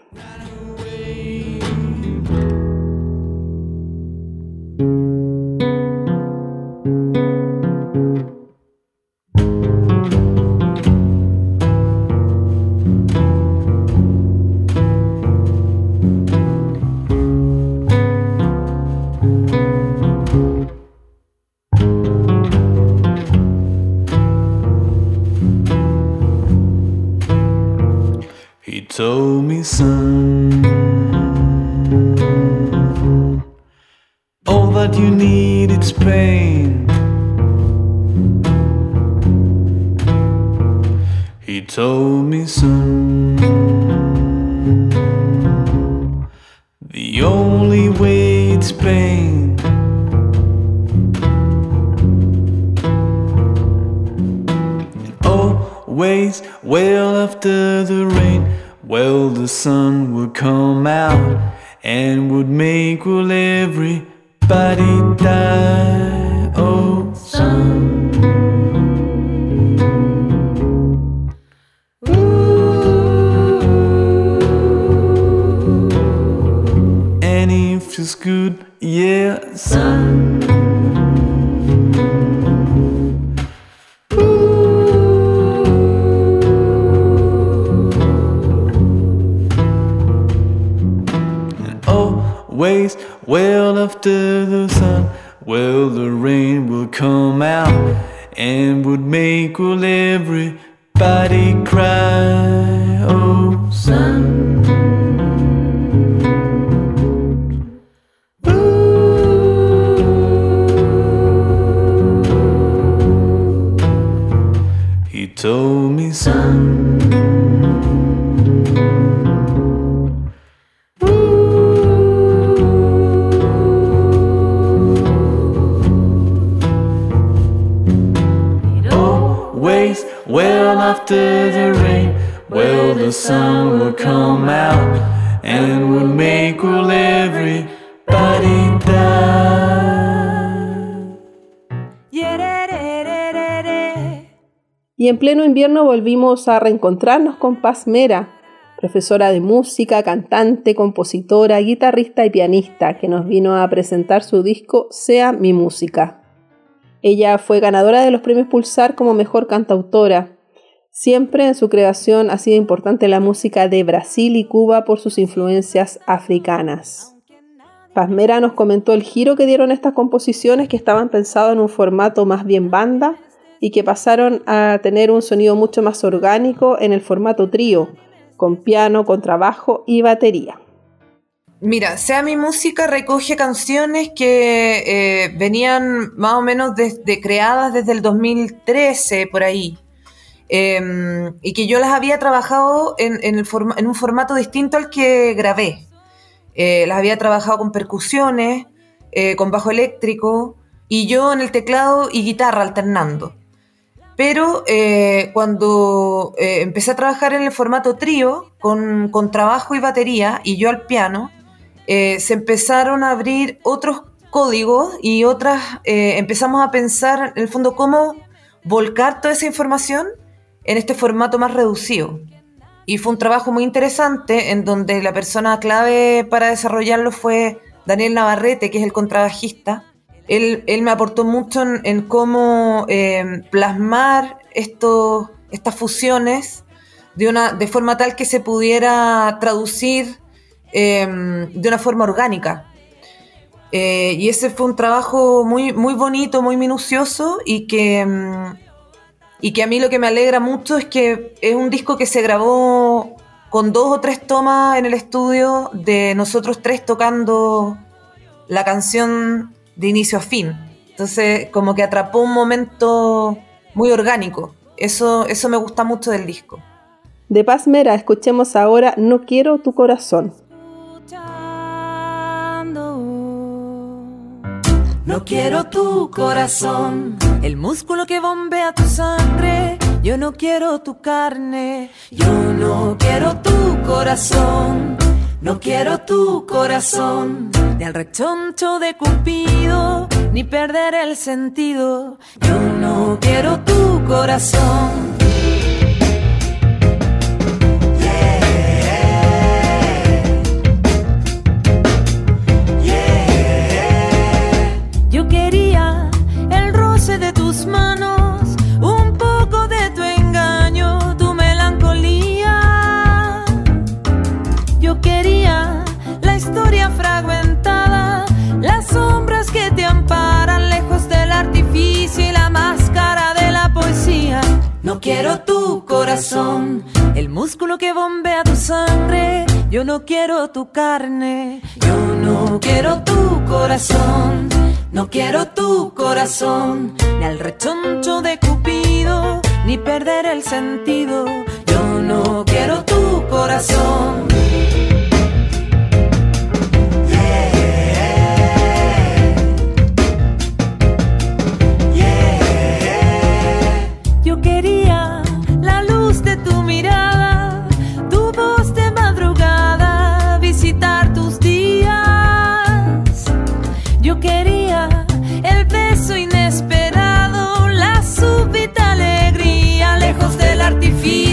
Y en pleno invierno volvimos a reencontrarnos con Paz Mera, profesora de música, cantante, compositora, guitarrista y pianista, que nos vino a presentar su disco Sea mi música. Ella fue ganadora de los premios Pulsar como mejor cantautora. Siempre en su creación ha sido importante la música de Brasil y Cuba por sus influencias africanas. Pasmera nos comentó el giro que dieron estas composiciones que estaban pensadas en un formato más bien banda y que pasaron a tener un sonido mucho más orgánico en el formato trío, con piano, contrabajo y batería. Mira, Sea mi música recoge canciones que eh, venían más o menos desde, creadas desde el 2013, por ahí. Em, y que yo las había trabajado en, en, el en, un formato distinto al que grabé. Eh, las había trabajado con percusiones, eh, con bajo eléctrico, y yo en el teclado y guitarra alternando. Pero eh, cuando eh, empecé a trabajar en el formato trío, con, con, trabajo y batería, y yo al piano, eh, se empezaron a abrir otros códigos y otras, eh, empezamos a pensar en el fondo cómo volcar toda esa información en este formato más reducido. Y fue un trabajo muy interesante en donde la persona clave para desarrollarlo fue Daniel Navarrete, que es el contrabajista, él, él me aportó mucho en, cómo eh, plasmar estos, estas fusiones de, una, de forma tal que se pudiera traducir eh, de una forma orgánica. Eh, y ese fue un trabajo muy, muy bonito, muy minucioso y que, mm, y que a mí lo que me alegra mucho es que es un disco que se grabó con dos o tres tomas en el estudio de nosotros tres tocando la canción de inicio a fin. Entonces, como que atrapó un momento muy orgánico. Eso, eso me gusta mucho del disco. De Paz Mera, escuchemos ahora No quiero tu corazón. No quiero tu corazón, el músculo que bombea tu sangre. Yo no quiero tu carne, yo no quiero tu corazón. No quiero tu corazón, ni al rechoncho de Cupido, ni perder el sentido. Yo no quiero tu corazón. Manos, un poco de tu engaño, tu melancolía. Yo quería la historia fragmentada, las sombras que te amparan lejos del artificio y la máscara de la poesía. No quiero tu corazón, el músculo que bombea tu sangre. Yo no quiero tu carne, yo no quiero tu corazón. No quiero tu corazón, ni al rechoncho de Cupido, ni perder el sentido. Yo no quiero tu corazón.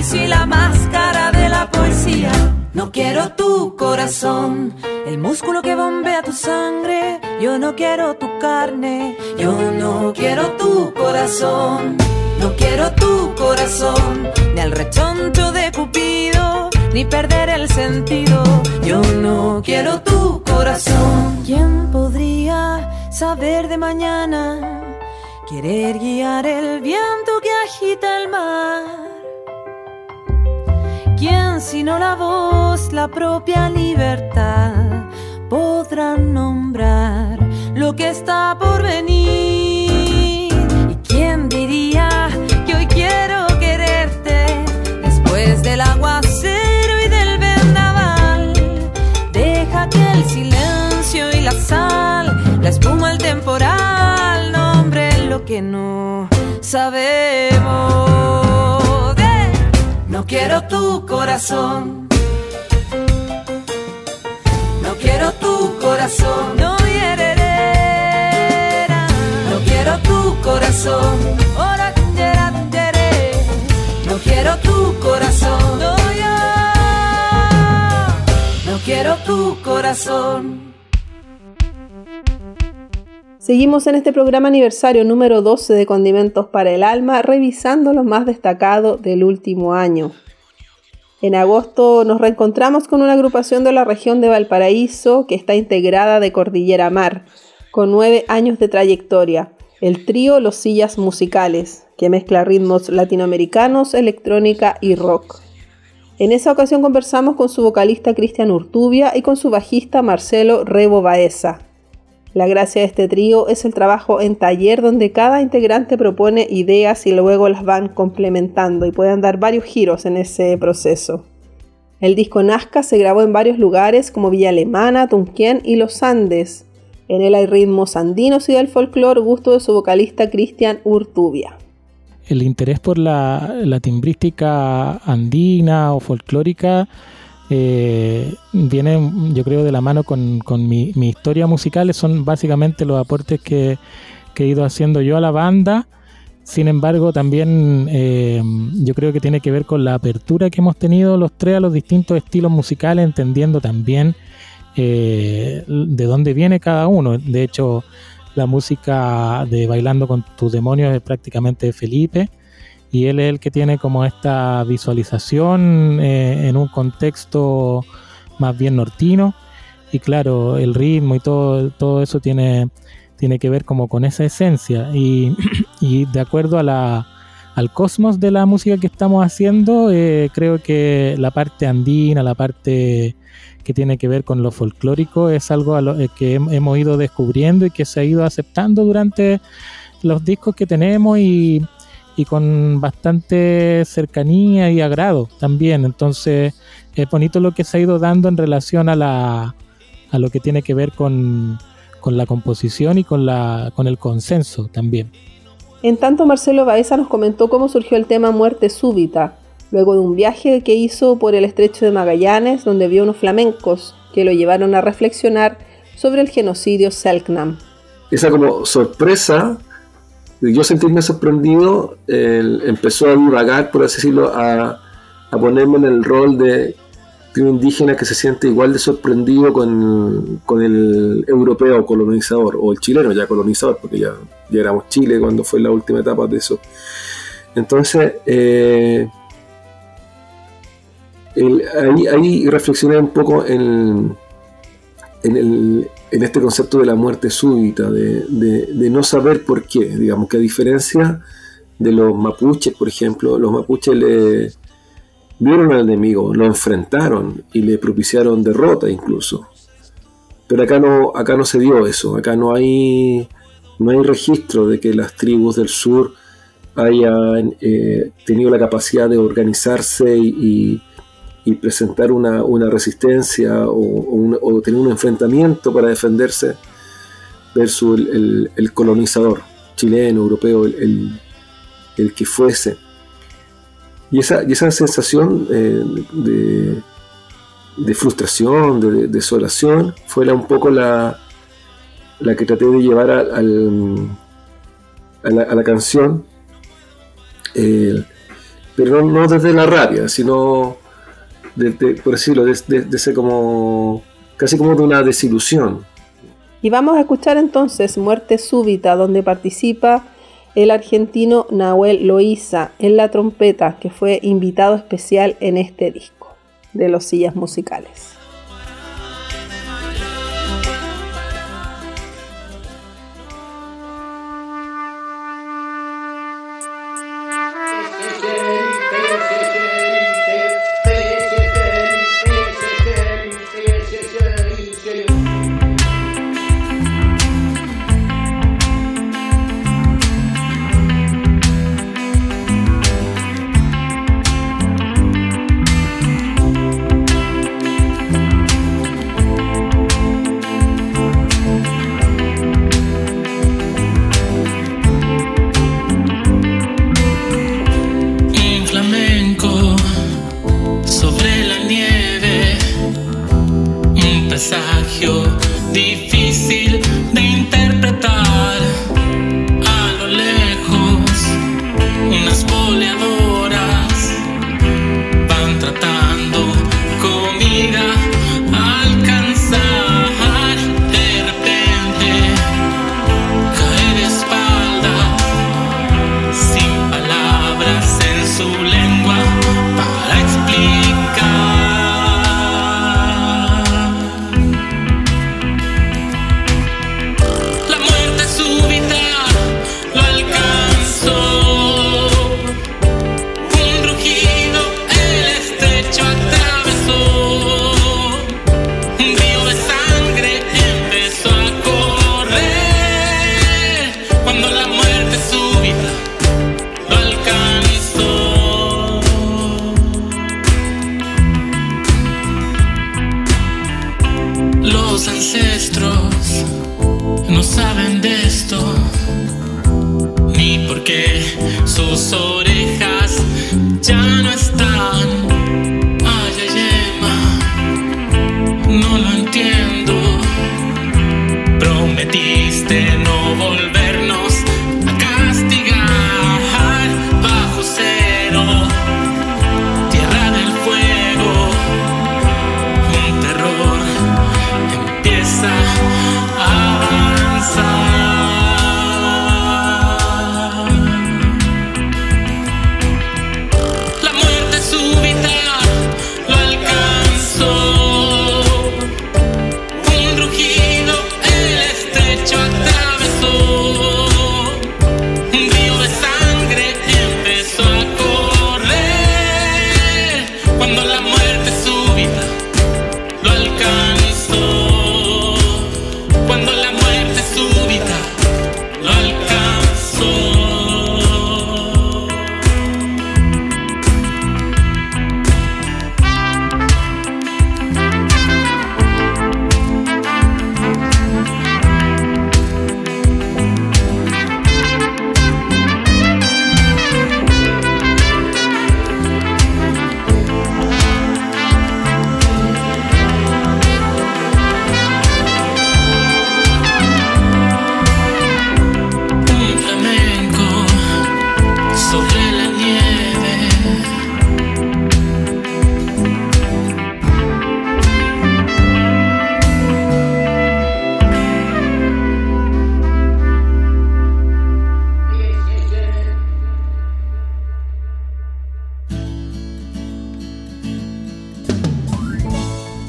Artificio y la máscara de la poesía. No quiero tu corazón, el músculo que bombea tu sangre. Yo no quiero tu carne, yo no quiero tu corazón. No quiero tu corazón, ni al rechoncho de Cupido, ni perder el sentido. Yo no quiero tu corazón. ¿Quién podría saber de mañana? Querer guiar el viento que agita el mar. ¿Quién sino la voz, la propia libertad, podrá nombrar lo que está por venir? ¿Y quién diría que hoy quiero quererte después del aguacero y del vendaval? Deja que el silencio y la sal, la espuma, el temporal, nombren lo que no sabemos. Quiero tu corazón. No quiero tu corazón. No, no quiero tu corazón. No quiero tu corazón. No quiero tu corazón. Seguimos en este programa aniversario número 12 de Condimentos para el Alma, revisando lo más destacado del último año. En agosto nos reencontramos con una agrupación de la región de Valparaíso que está integrada de Cordillera Mar, con nueve años de trayectoria, el trío Los Sillas Musicales, que mezcla ritmos latinoamericanos, electrónica y rock. En esa ocasión conversamos con su vocalista Cristian Urtubia y con su bajista Marcelo Rebo Baeza. La gracia de este trío es el trabajo en taller donde cada integrante propone ideas y luego las van complementando y pueden dar varios giros en ese proceso. El disco Nazca se grabó en varios lugares como Villa Alemana, Tunquén y Los Andes. En él hay ritmos andinos y del folclore, gusto de su vocalista Cristian Urtubia. El interés por la, la timbrística andina o folclórica eh, viene yo creo de la mano con, con mi, mi, historia musical, son básicamente los aportes que, que, he ido haciendo yo a la banda. Sin embargo, también eh, yo creo que tiene que ver con la apertura que hemos tenido los tres a los distintos estilos musicales, entendiendo también eh, de dónde viene cada uno. De hecho, la música de Bailando con tus demonios es prácticamente de Felipe y él es el que tiene como esta visualización eh, en un contexto más bien nortino. Y claro el ritmo y todo todo eso tiene tiene que ver como con esa esencia. Y, y de acuerdo a la al cosmos de la música que estamos haciendo eh, creo que la parte andina la parte que tiene que ver con lo folclórico es algo eh, que hemos ido descubriendo y que se ha ido aceptando durante los discos que tenemos y, y con bastante cercanía y agrado también. Entonces es bonito lo que se ha ido dando en relación a, la, a lo que tiene que ver con, con la composición y con, la, con el consenso también. En tanto, Marcelo Baeza nos comentó cómo surgió el tema Muerte Súbita, luego de un viaje que hizo por el estrecho de Magallanes, donde vio unos flamencos que lo llevaron a reflexionar sobre el genocidio Selknam. Esa como sorpresa yo sentirme sorprendido, empezó a divagar, por así decirlo, a, ponerme en el rol de, un indígena que se siente igual de sorprendido con, el europeo colonizador, o el chileno ya colonizador, porque ya, ya éramos Chile cuando fue la última etapa de eso. Entonces, eh, ahí, reflexioné un poco en, en el, en este concepto de la muerte súbita, de, no saber por qué. Digamos que a diferencia de los mapuches, por ejemplo, los mapuches le vieron al enemigo, lo enfrentaron y le propiciaron derrota incluso. Pero acá no, acá no se dio eso, acá no hay, no hay registro de que las tribus del sur hayan eh, tenido la capacidad de organizarse y, y presentar una, una resistencia o, tener un enfrentamiento para defenderse versus el, colonizador chileno, europeo, el, el, que fuese. Y esa, y esa sensación eh, de, de, frustración, de, de, desolación, fue la, un poco la, la que traté de llevar a, al, a, la, a la, canción, eh, pero no, no desde la rabia, sino de, por decirlo, de, ser como casi como de una desilusión. Y vamos a escuchar entonces Muerte Súbita, donde participa el argentino Nahuel Loiza en la trompeta, que fue invitado especial en este disco de los sillas musicales.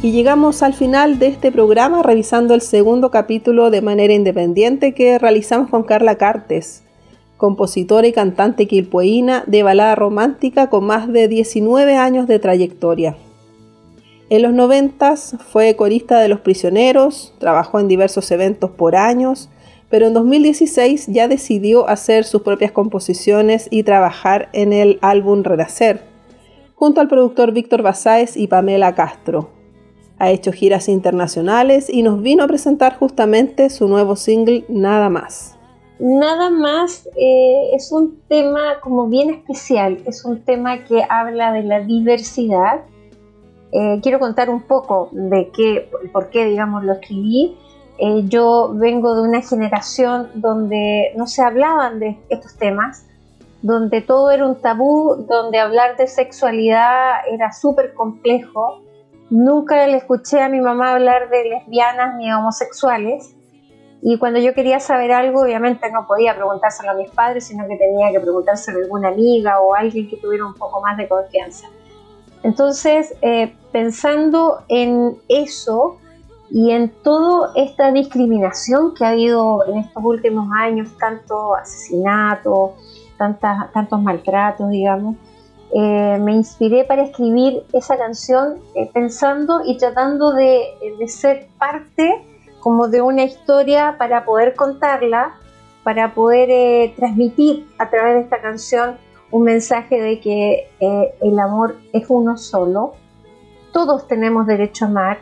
Y llegamos al final de este programa revisando el segundo capítulo de manera independiente que realizamos con Carla Cartes, compositora y cantante quilpueína de balada romántica con más de 19 años de trayectoria. En los 90 fue corista de Los Prisioneros, trabajó en diversos eventos por años, pero en 2016 ya decidió hacer sus propias composiciones y trabajar en el álbum Renacer, junto al productor Víctor Basáez y Pamela Castro. Ha hecho giras internacionales y nos vino a presentar justamente su nuevo single Nada más. Nada más eh, es un tema como bien especial, es un tema que habla de la diversidad. Eh, quiero contar un poco de qué, por qué, digamos, lo escribí. Eh, yo vengo de una generación donde no se hablaban de estos temas, donde todo era un tabú, donde hablar de sexualidad era súper complejo. Nunca le escuché a mi mamá hablar de lesbianas ni homosexuales. Y cuando yo quería saber algo, obviamente no podía preguntárselo a mis padres, sino que tenía que preguntárselo a alguna amiga o alguien que tuviera un poco más de confianza. Entonces, eh, pensando en eso y en toda esta discriminación que ha habido en estos últimos años, tanto asesinatos, tantas, tantos maltratos, digamos, eh, me inspiré para escribir esa canción eh, pensando y tratando de, ser parte como de una historia para poder contarla, para poder eh, transmitir a través de esta canción un mensaje de que el amor es uno solo, todos tenemos derecho a amar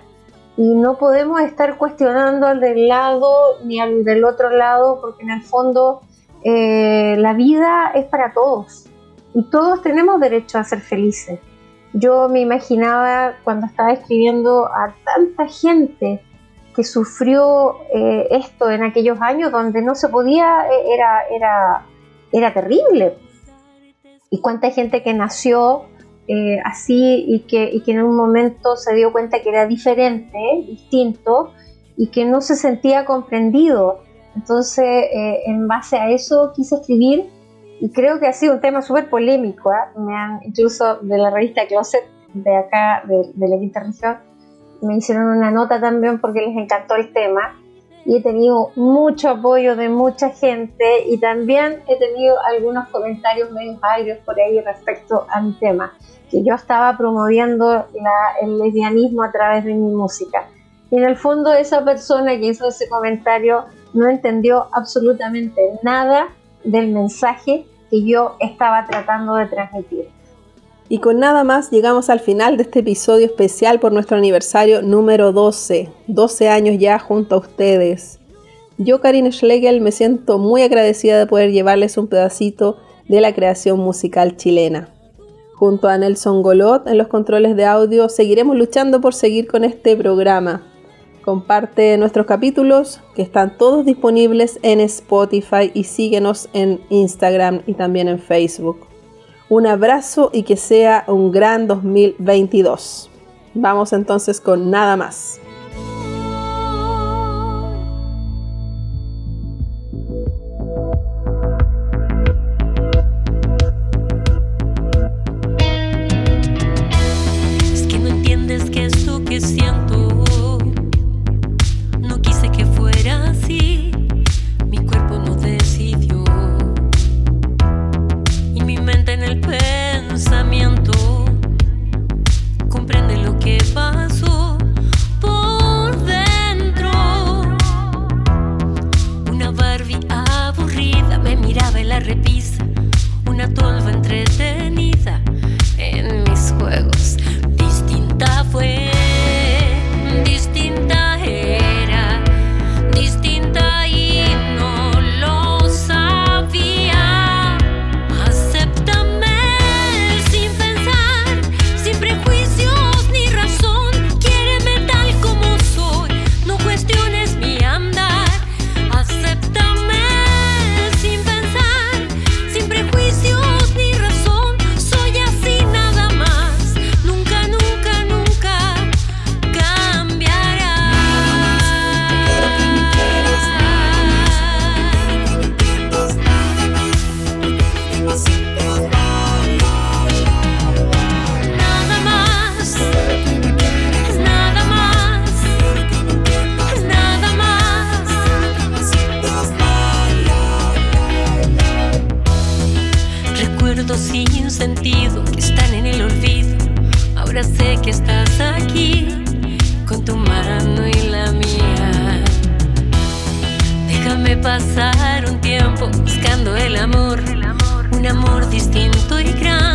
y no podemos estar cuestionando al del lado ni al del otro lado porque en el fondo la vida es para todos y todos tenemos derecho a ser felices. Yo me imaginaba cuando estaba escribiendo a tanta gente que sufrió eh, esto en aquellos años donde no se podía, eh, era, era, era terrible. Y cuánta gente que nació eh, así y que, que en un momento se dio cuenta que era diferente, distinto, y que no se sentía comprendido. Entonces, en base a eso quise escribir y creo que ha sido un tema súper polémico. ¿eh? Me han, incluso de la revista Closet, de acá, de, de la quinta región, me hicieron una nota también porque les encantó el tema y he tenido mucho apoyo de mucha gente y también he tenido algunos comentarios medio agrios por ahí respecto a mi tema, que yo estaba promoviendo la- el lesbianismo a través de mi música. Y en el fondo esa persona que hizo ese comentario no entendió absolutamente nada del mensaje que yo estaba tratando de transmitir. Y con nada más llegamos al final de este episodio especial por nuestro aniversario número 12, 12 años ya junto a ustedes. Yo, Karina Schlegel, me siento muy agradecida de poder llevarles un pedacito de la creación musical chilena. Junto a Nelson Golot en los controles de audio, seguiremos luchando por seguir con este programa Comparte nuestros capítulos que están todos disponibles en Spotify y síguenos en Instagram y también en Facebook. Un abrazo y que sea un gran 2022. Vamos entonces con nada más. aquí con tu mano y la mía. Déjame pasar un tiempo buscando el amor, un amor distinto y grande.